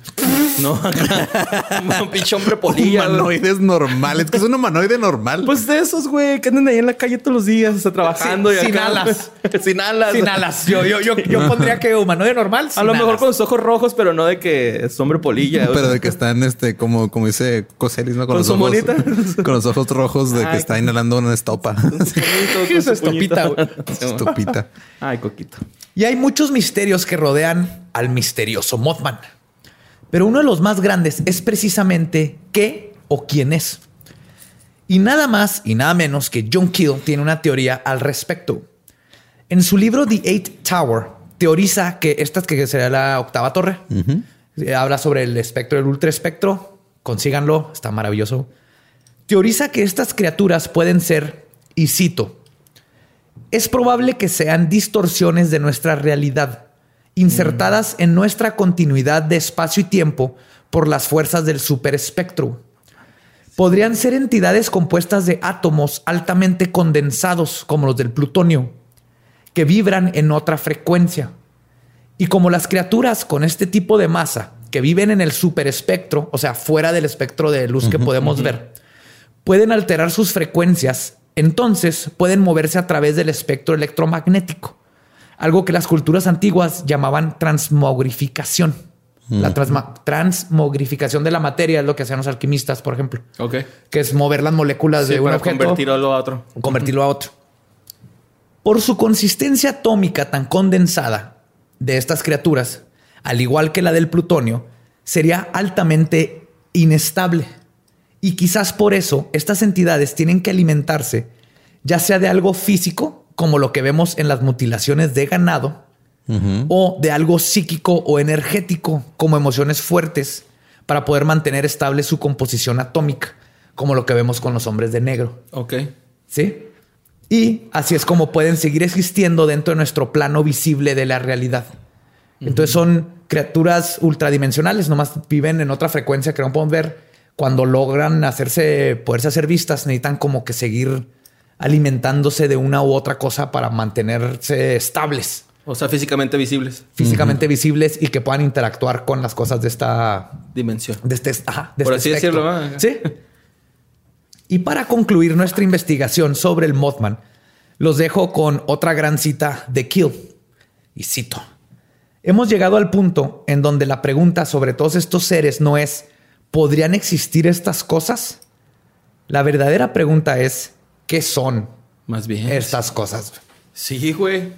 No, *laughs* un pinche hombre polilla. Humanoides normales. que es un humanoide normal? Pues de esos, güey, que andan ahí en la calle todos los días, o sea, trabajando. Sin- y sin acá, alas. sin alas. Sin alas. Yo, yo, yo, yo *laughs* pondría que humanoide normal. A lo mejor alas. con los ojos rojos, pero no de que es hombre polilla. Pero de que están, este, como, como dice Coselis, ¿no? ¿Con los su ojos, monita? *laughs* Con los ojos rojos de que está inhalando una estopa. ¿Qué *laughs* es estopita, güey? *laughs* Estopita. Ay, coquito. Y hay muchos misterios que rodean al misterioso Mothman. Pero uno de los más grandes es precisamente qué o quién es. Y nada más y nada menos que John Keel tiene una teoría al respecto. En su libro The Eight Tower, teoriza que esta que sería la octava torre. Eh, Habla sobre el espectro del ultraespectro. Consíganlo, está maravilloso. Teoriza que estas criaturas pueden ser, y cito, es probable que sean distorsiones de nuestra realidad, insertadas en nuestra continuidad de espacio y tiempo por las fuerzas del superespectro. Podrían ser entidades compuestas de átomos altamente condensados, como los del plutonio, que vibran en otra frecuencia. Y como las criaturas con este tipo de masa, que viven en el superespectro, o sea, fuera del espectro de luz que podemos ver, pueden alterar sus frecuencias, entonces pueden moverse a través del espectro electromagnético, algo que las culturas antiguas llamaban transmogrificación. La transma- transmogrificación de la materia es lo que hacían los alquimistas, por ejemplo, Ok. que es mover las moléculas Sí, de un para objeto convertirlo a otro. convertirlo a otro. Por su consistencia atómica tan condensada de estas criaturas, al igual que la del plutonio, sería altamente inestable. Y quizás por eso estas entidades tienen que alimentarse ya sea de algo físico, como lo que vemos en las mutilaciones de ganado, o de algo psíquico o energético, como emociones fuertes, para poder mantener estable su composición atómica, como lo que vemos con los hombres de negro. Ok. ¿Sí? Y así es como pueden seguir existiendo dentro de nuestro plano visible de la realidad. Entonces son criaturas ultradimensionales, nomás viven en otra frecuencia que no podemos ver. Cuando logran hacerse, poderse hacer vistas, necesitan como que seguir alimentándose de una u otra cosa para mantenerse estables, O sea, físicamente visibles. físicamente visibles y que puedan interactuar con las cosas de esta Dimensión. de este, ajá, de Por este así espectro. decirlo, ¿va? Sí. Y para concluir nuestra investigación sobre el Mothman, los dejo con otra gran cita de Kill. Y cito. Hemos llegado al punto en donde la pregunta sobre todos estos seres no es ¿podrían existir estas cosas? La verdadera pregunta es ¿qué son Más bien. estas cosas? Sí, güey.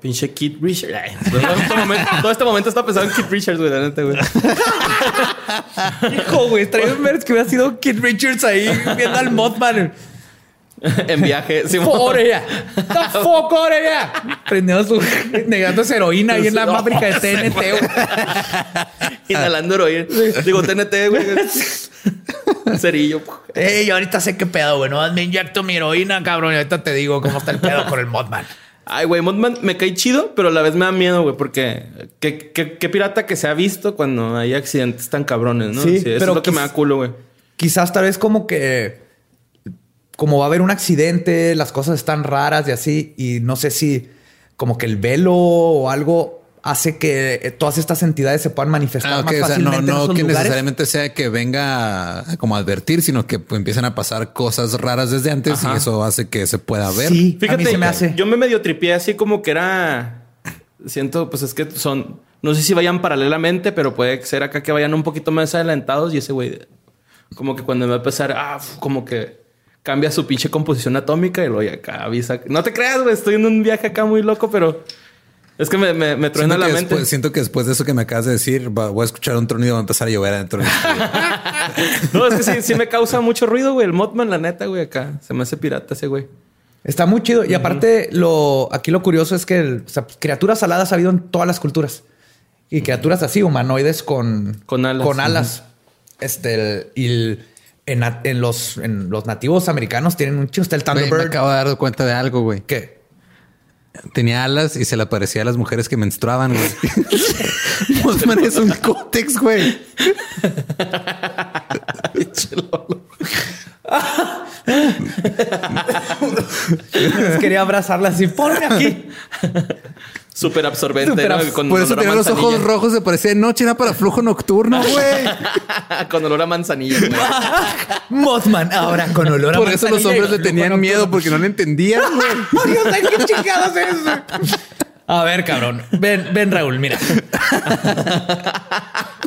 Pinche Kid Richards. Ay, Todo este *laughs* momento, todo este momento está pensando en Kid Richards, güey, la neta, güey. Hijo, güey, trae un ver que hubiera sido Kid Richards ahí viendo al Mothman. *laughs* en viaje. Sí, Fuck ya. The fuck out of here. Prendiendo su negándose heroína ahí en la No, fábrica de *laughs* TNT. güey. *laughs* Inhalando heroína. Digo, TNT, güey. Cerillo. Ey, yo ahorita sé qué pedo, güey. No me inyecto mi heroína, cabrón. Y ahorita te digo cómo está el pedo con el Mothman. Ay, güey, Mothman me cae chido, pero a la vez me da miedo, güey, porque qué, qué- qué pirata que se ha visto cuando hay accidentes tan cabrones, ¿no? Sí, eso pero es lo que me da culo, güey. Quizás tal vez como que como va a haber un accidente, las cosas están raras y así, y no sé si como que el velo o algo hace que eh, todas estas entidades se puedan manifestar Ah, más o sea, fácilmente no, en no esos que lugares. necesariamente sea que venga a como a advertir, sino que pues, empiezan a pasar cosas raras desde antes Ajá. y eso hace que se pueda ver. Sí, Fíjate, a mí se me hace. yo me medio tripié así como que era. Siento, pues es que son. No sé si vayan paralelamente, pero puede ser acá que vayan un poquito más adelantados y ese güey, como que cuando me va a empezar, ah, como que cambia su pinche composición atómica y luego ya acá avisa. No te creas, güey, estoy en un viaje acá muy loco, pero es que me, me, me truena la mente. después, siento que después de eso que me acabas de decir, voy a escuchar un tronido y va a empezar a llover adentro. *laughs* No, es que sí, sí me causa mucho ruido, güey. El Mothman, la neta, güey, acá. Se me hace pirata ese güey. Está muy chido. Y aparte, lo aquí lo curioso es que el- o sea, criaturas aladas ha habido en todas las culturas. Y criaturas así, humanoides con, Con alas. Con alas. Este, el- y el- en, los, en los nativos americanos tienen un chido. Está el Güey, me Thunderbird. acabo de dar cuenta de algo, güey. ¿Qué? Tenía alas y se le parecía a las mujeres que menstruaban, güey. *laughs* Mothman es un cótex, güey. *laughs* Quería abrazarla así. Ponme aquí. *laughs* Súper absorbente, Súper ¿no? Con Por eso tenía los ojos manzanilla. rojos, se parecía de noche, era para flujo nocturno, *laughs* güey. Con olor a manzanilla, güey. *laughs* Mothman, ahora con olor a Por eso los manzanilla hombres le tenían miedo porque no le entendían, güey. ¡Oh, *laughs* Dios, ay, qué chingados es eso! A ver, cabrón. Ven, ven, Raúl, mira.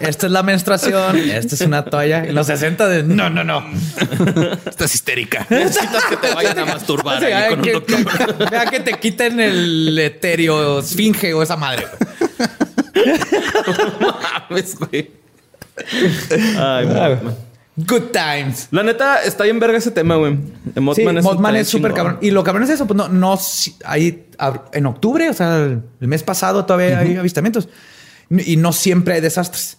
Esta es la menstruación. Esta es una toalla. En los 60 de no, no, no. Estás histérica. *laughs* Necesitas que te vayan a masturbar Sí, ahí ay, con un que, doctor. que- vea que te quiten el etéreo esfinge o esa madre. Mames, güey. Ay, Mothman. Good times. La neta, está bien verga ese tema, güey. Mothman Sí, es, Mothman está es súper cabrón. Y lo cabrón es eso, pues no, no, ab- en octubre, o sea, el, el mes pasado todavía hay avistamientos y no siempre hay desastres.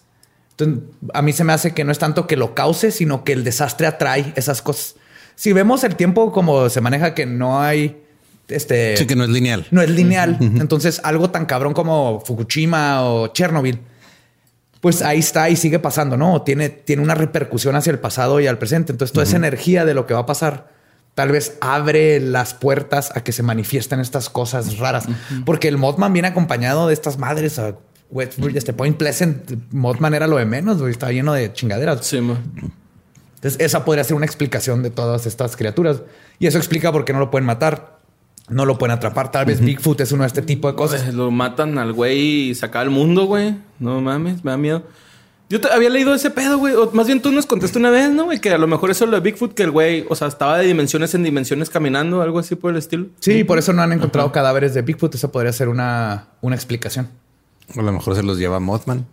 Entonces, a mí se me hace que no es tanto que lo cause, sino que el desastre atrae esas cosas. Si vemos el tiempo como se maneja, que no hay este, Sí, que no es lineal. no es lineal. Entonces, algo tan cabrón como Fukushima o Chernobyl, pues ahí está y sigue pasando, ¿no? Tiene, tiene una repercusión hacia el pasado y al presente. Entonces, toda esa energía de lo que va a pasar tal vez abre las puertas a que se manifiesten estas cosas raras. Porque el Mothman viene acompañado de estas madres. a Westbury, este Point Pleasant, Mothman era lo de menos, güey. Estaba lleno de chingaderas. Sí. Entonces, esa podría ser una explicación de todas estas criaturas. Y eso explica por qué no lo pueden matar. No lo pueden atrapar. Tal vez Bigfoot es uno de este tipo de cosas. Pues, lo matan al güey y se acaba el mundo, güey. No mames, me da miedo. Yo te había leído ese pedo, güey. O más bien tú nos contaste una vez, ¿no? Güey, que a lo mejor eso lo de Bigfoot, que el güey, o sea, estaba de dimensiones en dimensiones caminando, algo así por el estilo. Sí, por eso no han encontrado cadáveres de Bigfoot. Esa podría ser una, una explicación. A lo mejor se los lleva Mothman.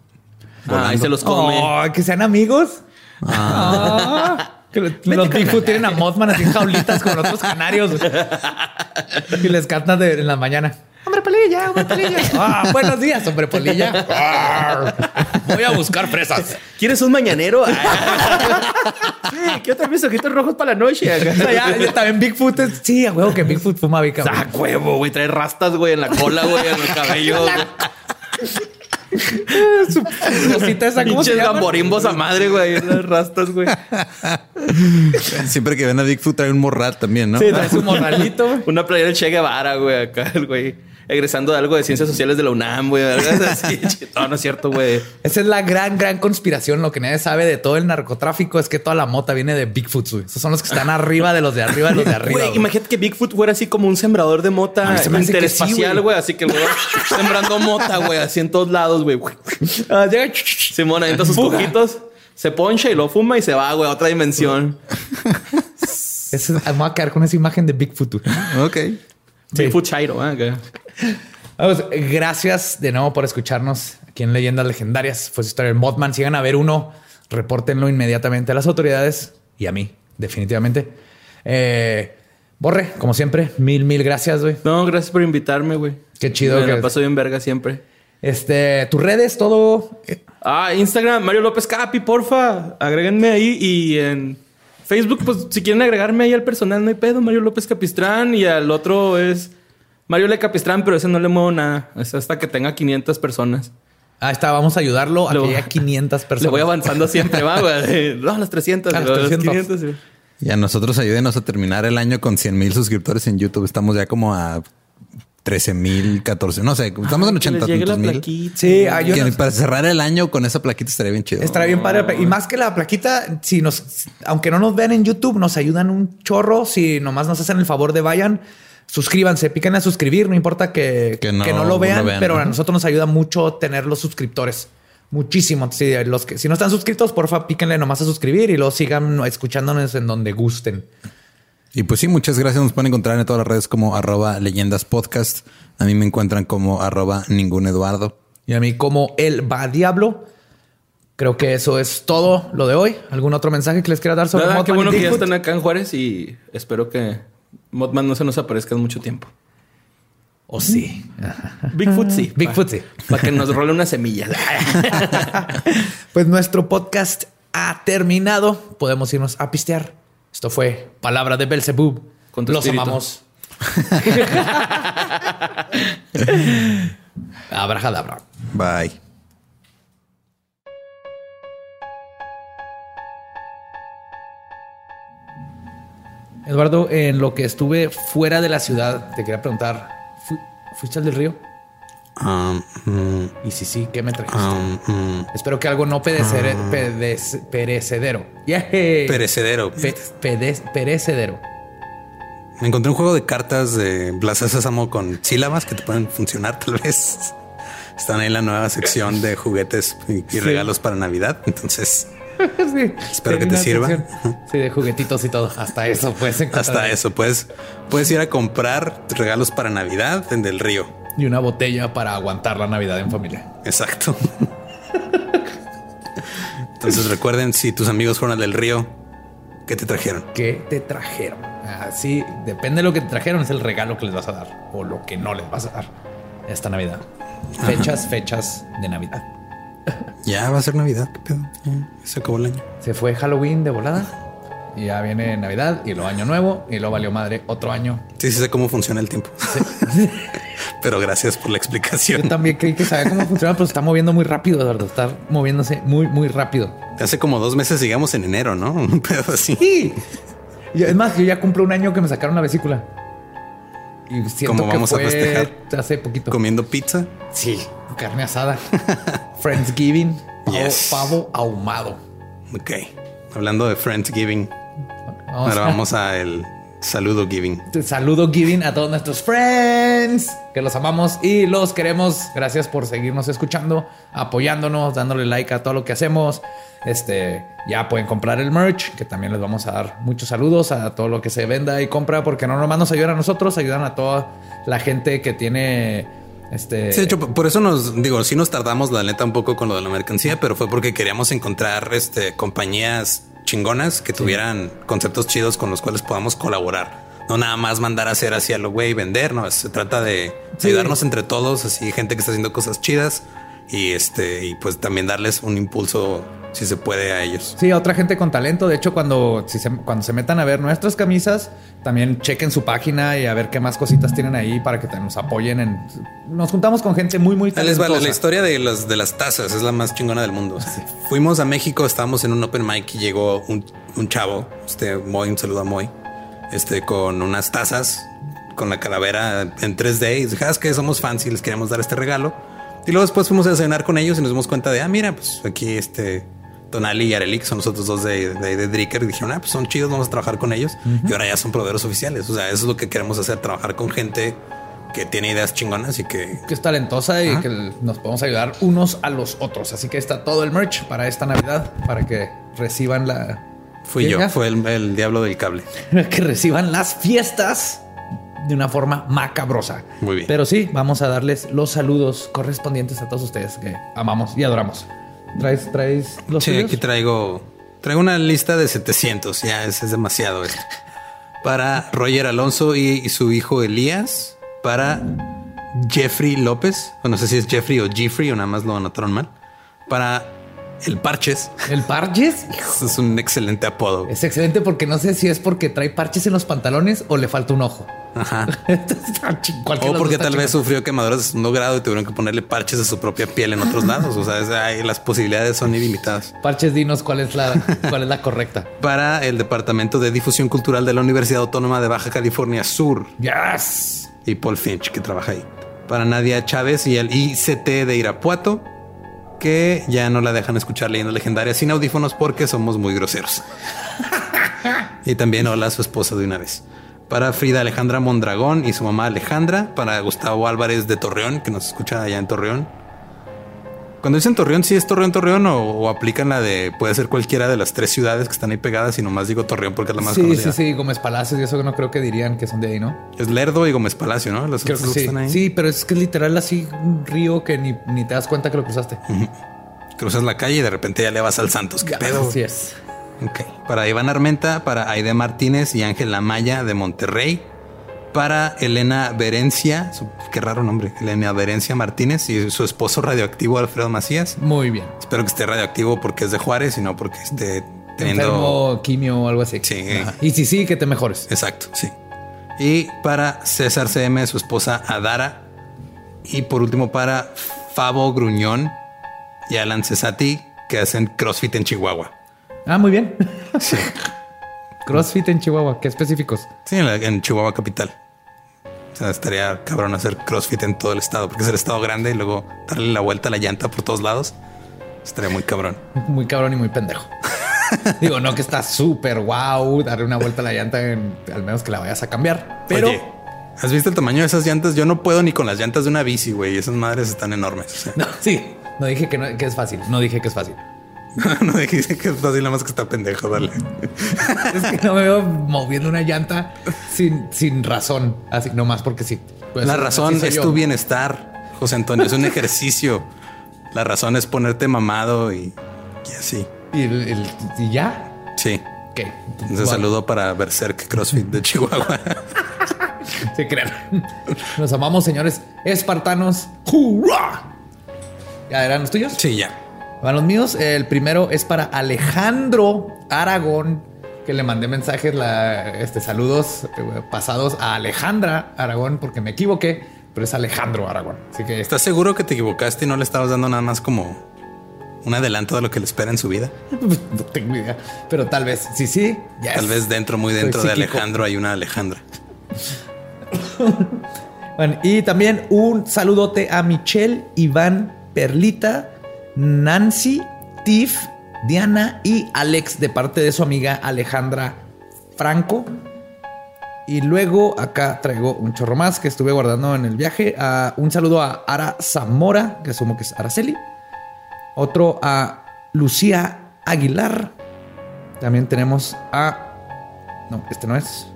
Ah, y se los come. Oh, que sean amigos. Ah. Que lo- los Bigfoot tienen a Mothman así en jaulitas con otros canarios. *laughs* y les cantan de, en la mañana. Hombre polilla, hombre polilla. *laughs* Ah, buenos días, hombre polilla. Arr. *laughs* Voy a buscar fresas. ¿Quieres un mañanero? sí, ¿qué otros mis ojitos rojos para la noche? O sea, ya, ya también Bigfoot es... Sí, a huevo que Bigfoot fuma bica. güey. Ah, huevo, güey. Trae rastas, güey, en la cola, güey, en el cabello. Su cosita esa, ¿cómo se gamborimbos a madre, güey. Las rastas, güey. *laughs* Siempre que ven a Bigfoot trae un morral también, ¿no? Sí, trae su morralito, güey. Una playera del Che Guevara, güey, acá, el güey. Egresando de algo de ciencias sociales de la UNAM, güey. *laughs* no, no es cierto, güey. Esa es la gran, gran conspiración. Lo que nadie sabe de todo el narcotráfico es que toda la mota viene de Bigfoot. güey. Esos son los que están arriba de los de arriba de los de arriba. Güey, imagínate que Bigfoot fuera así como un sembrador de mota se me sí, interespacial, güey. güey. así que el güey sembrando mota, güey, así en todos lados, güey. Ah, Simón avienta sus cojitos, se poncha y lo fuma y se va, güey, a otra dimensión. *laughs* Ese es- me voy a quedar con esa imagen de Bigfoot. güey. Ok. Bigfoot Chairo, ¿eh? Vamos, gracias de nuevo por escucharnos aquí en Leyendas Legendarias. Fue su historia del Mothman. Si llegan a ver uno, repórtenlo inmediatamente a las autoridades y a mí, definitivamente. Eh, Borre, como siempre, mil, mil gracias, güey. No, gracias por invitarme, güey. Qué chido Me que- la paso bien verga siempre. Este, tus redes, todo. Ah, Instagram, Mario López Capi, porfa. Agréguenme ahí y en Facebook, pues si quieren agregarme ahí al personal, no hay pedo. Mario López Capistrán y al otro es Mario Le Capistrán, pero ese no le muevo nada. Es hasta que tenga 500 personas. Ahí está, vamos a ayudarlo a Lo- que llegue a *laughs* 500 personas. Le voy avanzando siempre, va, güey. *laughs* No, a las 300. A las luego 300. 500, sí. Y a nosotros ayúdenos a terminar el año con 100 mil suscriptores en YouTube. Estamos ya como a 13 mil, 14, no sé, estamos en 80 mil. Sí, para cerrar el año con esa plaquita estaría bien chido. Estaría bien padre. Y más que la plaquita, si nos, aunque no nos vean en YouTube, nos ayudan un chorro. Si nomás nos hacen el favor de vayan, suscríbanse, piquen a suscribir. No importa que, que, no, lo vean, pero a nosotros nos ayuda mucho tener los suscriptores. Muchísimo. Si, los que, si no están suscritos, porfa, píquenle nomás a suscribir y luego sigan escuchándonos en donde gusten. Y pues sí, muchas gracias. Nos pueden encontrar en todas las redes como arroba leyendas podcast. A mí me encuentran como arroba ningún Eduardo. Y a mí como el va diablo. Creo que eso es todo lo de hoy. ¿Algún otro mensaje que les quiera dar sobre Nada, Qué bueno que ya están acá en Juárez y espero que Modman no se nos aparezca en mucho tiempo. O sí. Bigfoot sí. Bigfoot sí. Para que nos role una semilla. *laughs* *laughs* pues nuestro podcast ha terminado. Podemos irnos a pistear. Esto fue Palabra de Belzebub. Los amamos. *laughs* Abrahadabra. Bye. Eduardo, en lo que estuve fuera de la ciudad, te quería preguntar, ¿fuiste al del río? Um, mm, y si sí, ¿qué me trajiste? Um, mm. Espero que algo no perecedero. Uh, perecedero. Perecedero. perecedero. Me encontré un juego de cartas de Plaza Sésamo con sílabas que te pueden funcionar tal vez. Están ahí en la nueva sección de juguetes y, regalos para Navidad. Entonces, *laughs* espero que te sirva. Sí, de juguetitos y todo. Hasta eso puedes encontrar. Hasta eso puedes, puedes ir a comprar regalos para Navidad en Del Río y una botella para aguantar la Navidad en familia. Exacto. Entonces recuerden, si tus amigos fueron al del río, ¿qué te trajeron? ¿Qué te trajeron? Así, depende de lo que te trajeron, es el regalo que les vas a dar o lo que no les vas a dar esta Navidad. Fechas, fechas de Navidad. Ya va a ser Navidad, qué pedo. se acabó el año. Se fue Halloween de volada. Y ya viene Navidad y lo año nuevo y lo valió madre otro año. Sí, sí sé cómo funciona el tiempo. *laughs* pero gracias por la explicación. Yo también creí que sabía cómo funciona, pero se está moviendo muy rápido, Eduardo. Está moviéndose muy, muy rápido. Hace como dos meses llegamos en enero, ¿no? *laughs* Un pedo así. Sí. Es más, yo ya cumplo un año que me sacaron la vesícula. Y siento ¿Cómo vamos a festejar? Hace poquito. ¿Comiendo pizza? Sí, carne asada. *laughs* Friendsgiving. Pavo, ahumado. Ok. Hablando de Friendsgiving. Ahora vamos a el Saludo Giving. Saludo Giving a todos nuestros friends que los amamos y los queremos. Gracias por seguirnos escuchando, apoyándonos, dándole like a todo lo que hacemos. Este ya pueden comprar el merch, que también les vamos a dar muchos saludos a todo lo que se venda y compra, porque no nomás nos ayudan a nosotros, ayudan a toda la gente que tiene este. Sí, de hecho, por eso nos digo, sí nos tardamos la neta un poco con lo de la mercancía, pero fue porque queríamos encontrar este compañías chingonas que tuvieran conceptos chidos con los cuales podamos colaborar. No nada más mandar a hacer así a lo güey y vender, no, se trata de ayudarnos entre todos, así gente que está haciendo cosas chidas y este y pues también darles un impulso si se puede a ellos. Sí, a otra gente con talento. De hecho, cuando, si se, cuando se metan a ver nuestras camisas, también chequen su página y a ver qué más cositas tienen ahí para que nos apoyen. En, nos juntamos con gente muy, muy talentosa. Vale, la historia de, las de las tazas es la más chingona del mundo. Fuimos a México, estábamos en un open mic y llegó un, un chavo, este Moy, un saludo a Moy, este con unas tazas con la calavera en 3D y dije, ah, es que somos fans y les queríamos dar este regalo. Y luego después fuimos a cenar con ellos y nos dimos cuenta de, ah, mira, pues aquí este Tonali y Arelik son nosotros dos de, de, Dricker. Y dijeron, ah, pues son chidos, vamos a trabajar con ellos. Y ahora ya son proveedores oficiales. O sea, eso es lo que queremos hacer, trabajar con gente que tiene ideas chingonas y que... Que es talentosa y que nos podemos ayudar unos a los otros. Así que está todo el merch para esta Navidad, para que reciban la... Fui yo, fue el, el diablo del cable. *laughs* que reciban las fiestas de una forma macabrosa. Muy bien. Pero sí, vamos a darles los saludos correspondientes a todos ustedes que amamos y adoramos. ¿Traes, traes los Sí, aquí traigo, traigo una lista de 700. Ya es, es demasiado esto. Para Roger Alonso y, su hijo Elías. Para Jeffrey López. O no sé si es Jeffrey o Jeffrey o nada más lo anotaron mal. Para El Parches. ¿El Parches? Es un excelente apodo. Es excelente porque no sé si es porque trae parches en los pantalones o le falta un ojo. Ajá. *laughs* o porque tal vez sufrió quemaduras de segundo grado y tuvieron que ponerle parches a su propia piel en otros lados. O sea, las posibilidades son ilimitadas. Parches, dinos cuál es la, *laughs* cuál es la correcta. Para el Departamento de Difusión Cultural de la Universidad Autónoma de Baja California Sur. Yes. Y Paul Finch, que trabaja ahí. Para Nadia Chávez y el ICT de Irapuato que ya no la dejan escuchar leyendo legendarias sin audífonos porque somos muy groseros. *laughs* y también hola a su esposa de una vez. Para Frida Alejandra Mondragón y su mamá Alejandra. Para Gustavo Álvarez de Torreón, que nos escucha allá en Torreón. Cuando dicen Torreón, ¿sí es Torreón, Torreón o, aplican la de puede ser cualquiera de las tres ciudades que están ahí pegadas y nomás digo Torreón porque es la más sí, conocida? Sí, sí, Gómez Palacio y eso no creo que dirían que son de ahí, ¿no? Es Lerdo y Gómez Palacio, ¿no? Los creo que sí. Están ahí. Sí, pero es que es literal así un río que ni, te das cuenta que lo cruzaste. Cruzas la calle y de repente ya le vas al Santos. ¿Qué pedo? Así es. Ok. Para Iván Armenta, para Aide Martínez y Ángela Maya de Monterrey para Elena Berencia, qué raro nombre, Elena Berencia Martínez y su esposo radioactivo Alfredo Macías. Muy bien. Espero que esté radioactivo porque es de Juárez y no porque esté teniendo Enfermo, quimio o algo así. Sí. Y si sí, que te mejores. Exacto, sí. Y para César CM, su esposa Adara. Y por último para Fabo Gruñón y Alan Cesati, que hacen CrossFit en Chihuahua. Ah, muy bien. Sí. *laughs* CrossFit en Chihuahua, ¿qué específicos? Sí, en Chihuahua capital. O sea, estaría cabrón hacer CrossFit en todo el estado, porque es el estado grande y luego darle la vuelta a la llanta por todos lados. Estaría muy cabrón. *laughs* Muy cabrón y muy pendejo. *laughs* Digo, no que está súper wow, darle una vuelta a la llanta, al menos que la vayas a cambiar. Pero ¿has visto el tamaño de esas llantas? Yo no puedo ni con las llantas de una bici, güey. Esas madres están enormes. *laughs* No, sí, no dije que, que es fácil. No dije que es fácil. *laughs* no dije que es fácil, nada más que está pendejo, dale. es que no me veo moviendo una llanta sin, sin razón, así nomás porque sí. La razón es tu bienestar, José Antonio, es un *laughs* ejercicio. La razón es ponerte mamado y, así. ¿Y, ya? Sí. ¿Qué? Un saludo para Berserk CrossFit de Chihuahua. *laughs* Se crean. Nos amamos, señores espartanos. ¡Hurra! ¿Ya eran los tuyos? Sí, ya. Van los míos. El primero es para Alejandro Aragón, que le mandé mensajes, este, saludos eh, pasados a Alejandra Aragón, porque me equivoqué, pero es Alejandro Aragón. Así que. ¿Estás seguro que te equivocaste y no le estabas dando nada más como un adelanto de lo que le espera en su vida? *laughs* no tengo idea, pero tal vez, sí, sí. Tal vez dentro, muy dentro de Alejandro hay una Alejandra. *laughs* bueno, y también un saludote a Michelle Iván Perlita Nancy, Tiff, Diana y Alex de parte de su amiga Alejandra Franco. Y luego acá traigo un chorro más que estuve guardando en el viaje. Ah, un saludo a Ara Zamora, que asumo que es Araceli. Otro a Lucía Aguilar. También tenemos a... No, este no es.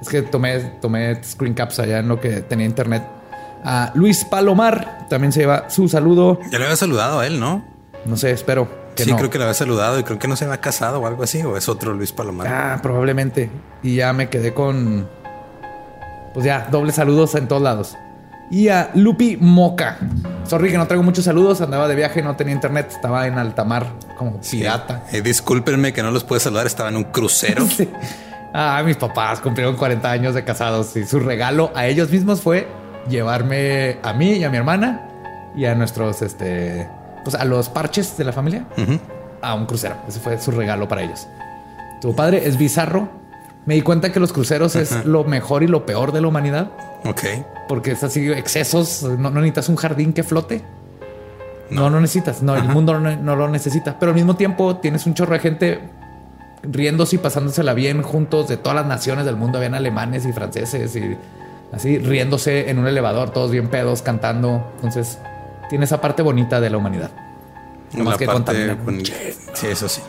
Es que tomé, tomé screen caps allá en lo que tenía internet a Luis Palomar. También se lleva su saludo. Ya le había saludado a él, ¿no? No sé, espero. Que sí, creo que le había saludado y creo que no se había casado o algo así, o es otro Luis Palomar. Ah, probablemente. Y ya me quedé con. Pues ya, doble saludos en todos lados. Y a Lupi Moca. Sorry que no traigo muchos saludos, andaba de viaje, no tenía internet, estaba en alta mar como pirata. Eh, discúlpenme que no los pude saludar, estaba en un crucero. *laughs* Ah, mis papás cumplieron 40 años de casados y su regalo a ellos mismos fue llevarme a mí y a mi hermana y a nuestros, este, pues a los parches de la familia a un crucero. Ese fue su regalo para ellos. Tu padre es bizarro. Me di cuenta que los cruceros es lo mejor y lo peor de la humanidad. Ok. Porque es así, excesos. No, necesitas un jardín que flote. No, no, necesitas. No, el mundo no, no, lo necesita. Pero al mismo tiempo tienes un chorro de gente riéndose y pasándosela bien juntos de todas las naciones del mundo. Habían alemanes y franceses y así riéndose en un elevador, todos bien pedos, cantando. Entonces, tiene esa parte bonita de la humanidad. No más que parte Sí, eso sí.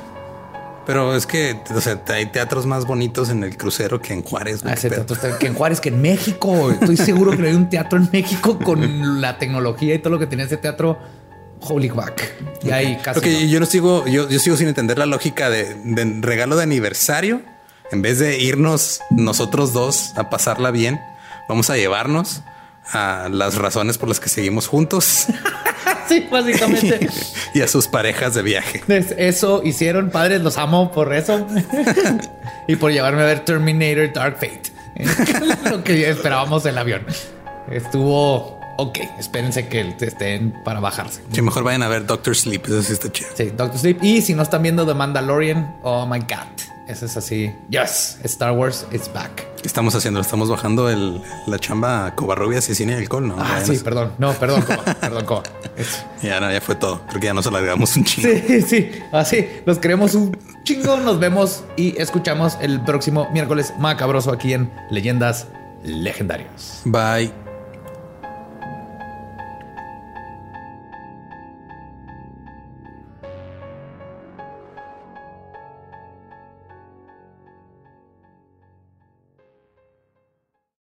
Pero es que hay teatros más bonitos en el crucero que en Juárez. Ah, que en Juárez, que en México. Estoy seguro que hay un teatro en México con la tecnología y todo lo que tenía ese teatro. Holy back. Y ahí casi. yo no sigo, yo, yo, sigo sin entender la lógica de, de regalo de aniversario. En vez de irnos nosotros dos a pasarla bien, vamos a llevarnos a las razones por las que seguimos juntos. *laughs* sí, básicamente. *laughs* y a sus parejas de viaje. Eso hicieron, padres, los amo por eso. *laughs* y por llevarme a ver Terminator Dark Fate. Lo que esperábamos el avión. Estuvo ok, espérense que estén para bajarse. Que mejor vayan a ver Doctor Sleep, eso sí está chido. Sí, Doctor Sleep. Y si no están viendo The Mandalorian, oh my God. Eso es así. Yes, Star Wars is back. ¿Qué estamos haciendo? Estamos bajando el, la chamba Covarrubias y Cine y Alcohol, ¿no? Ah, sí, perdón. No, perdón, *laughs* perdón, Coba. Ya, no, ya fue todo. Creo que ya nos alargamos un chingo. Sí, sí. Así, nos queremos un chingo. Nos vemos y escuchamos el próximo miércoles macabroso aquí en Leyendas Legendarias. Bye.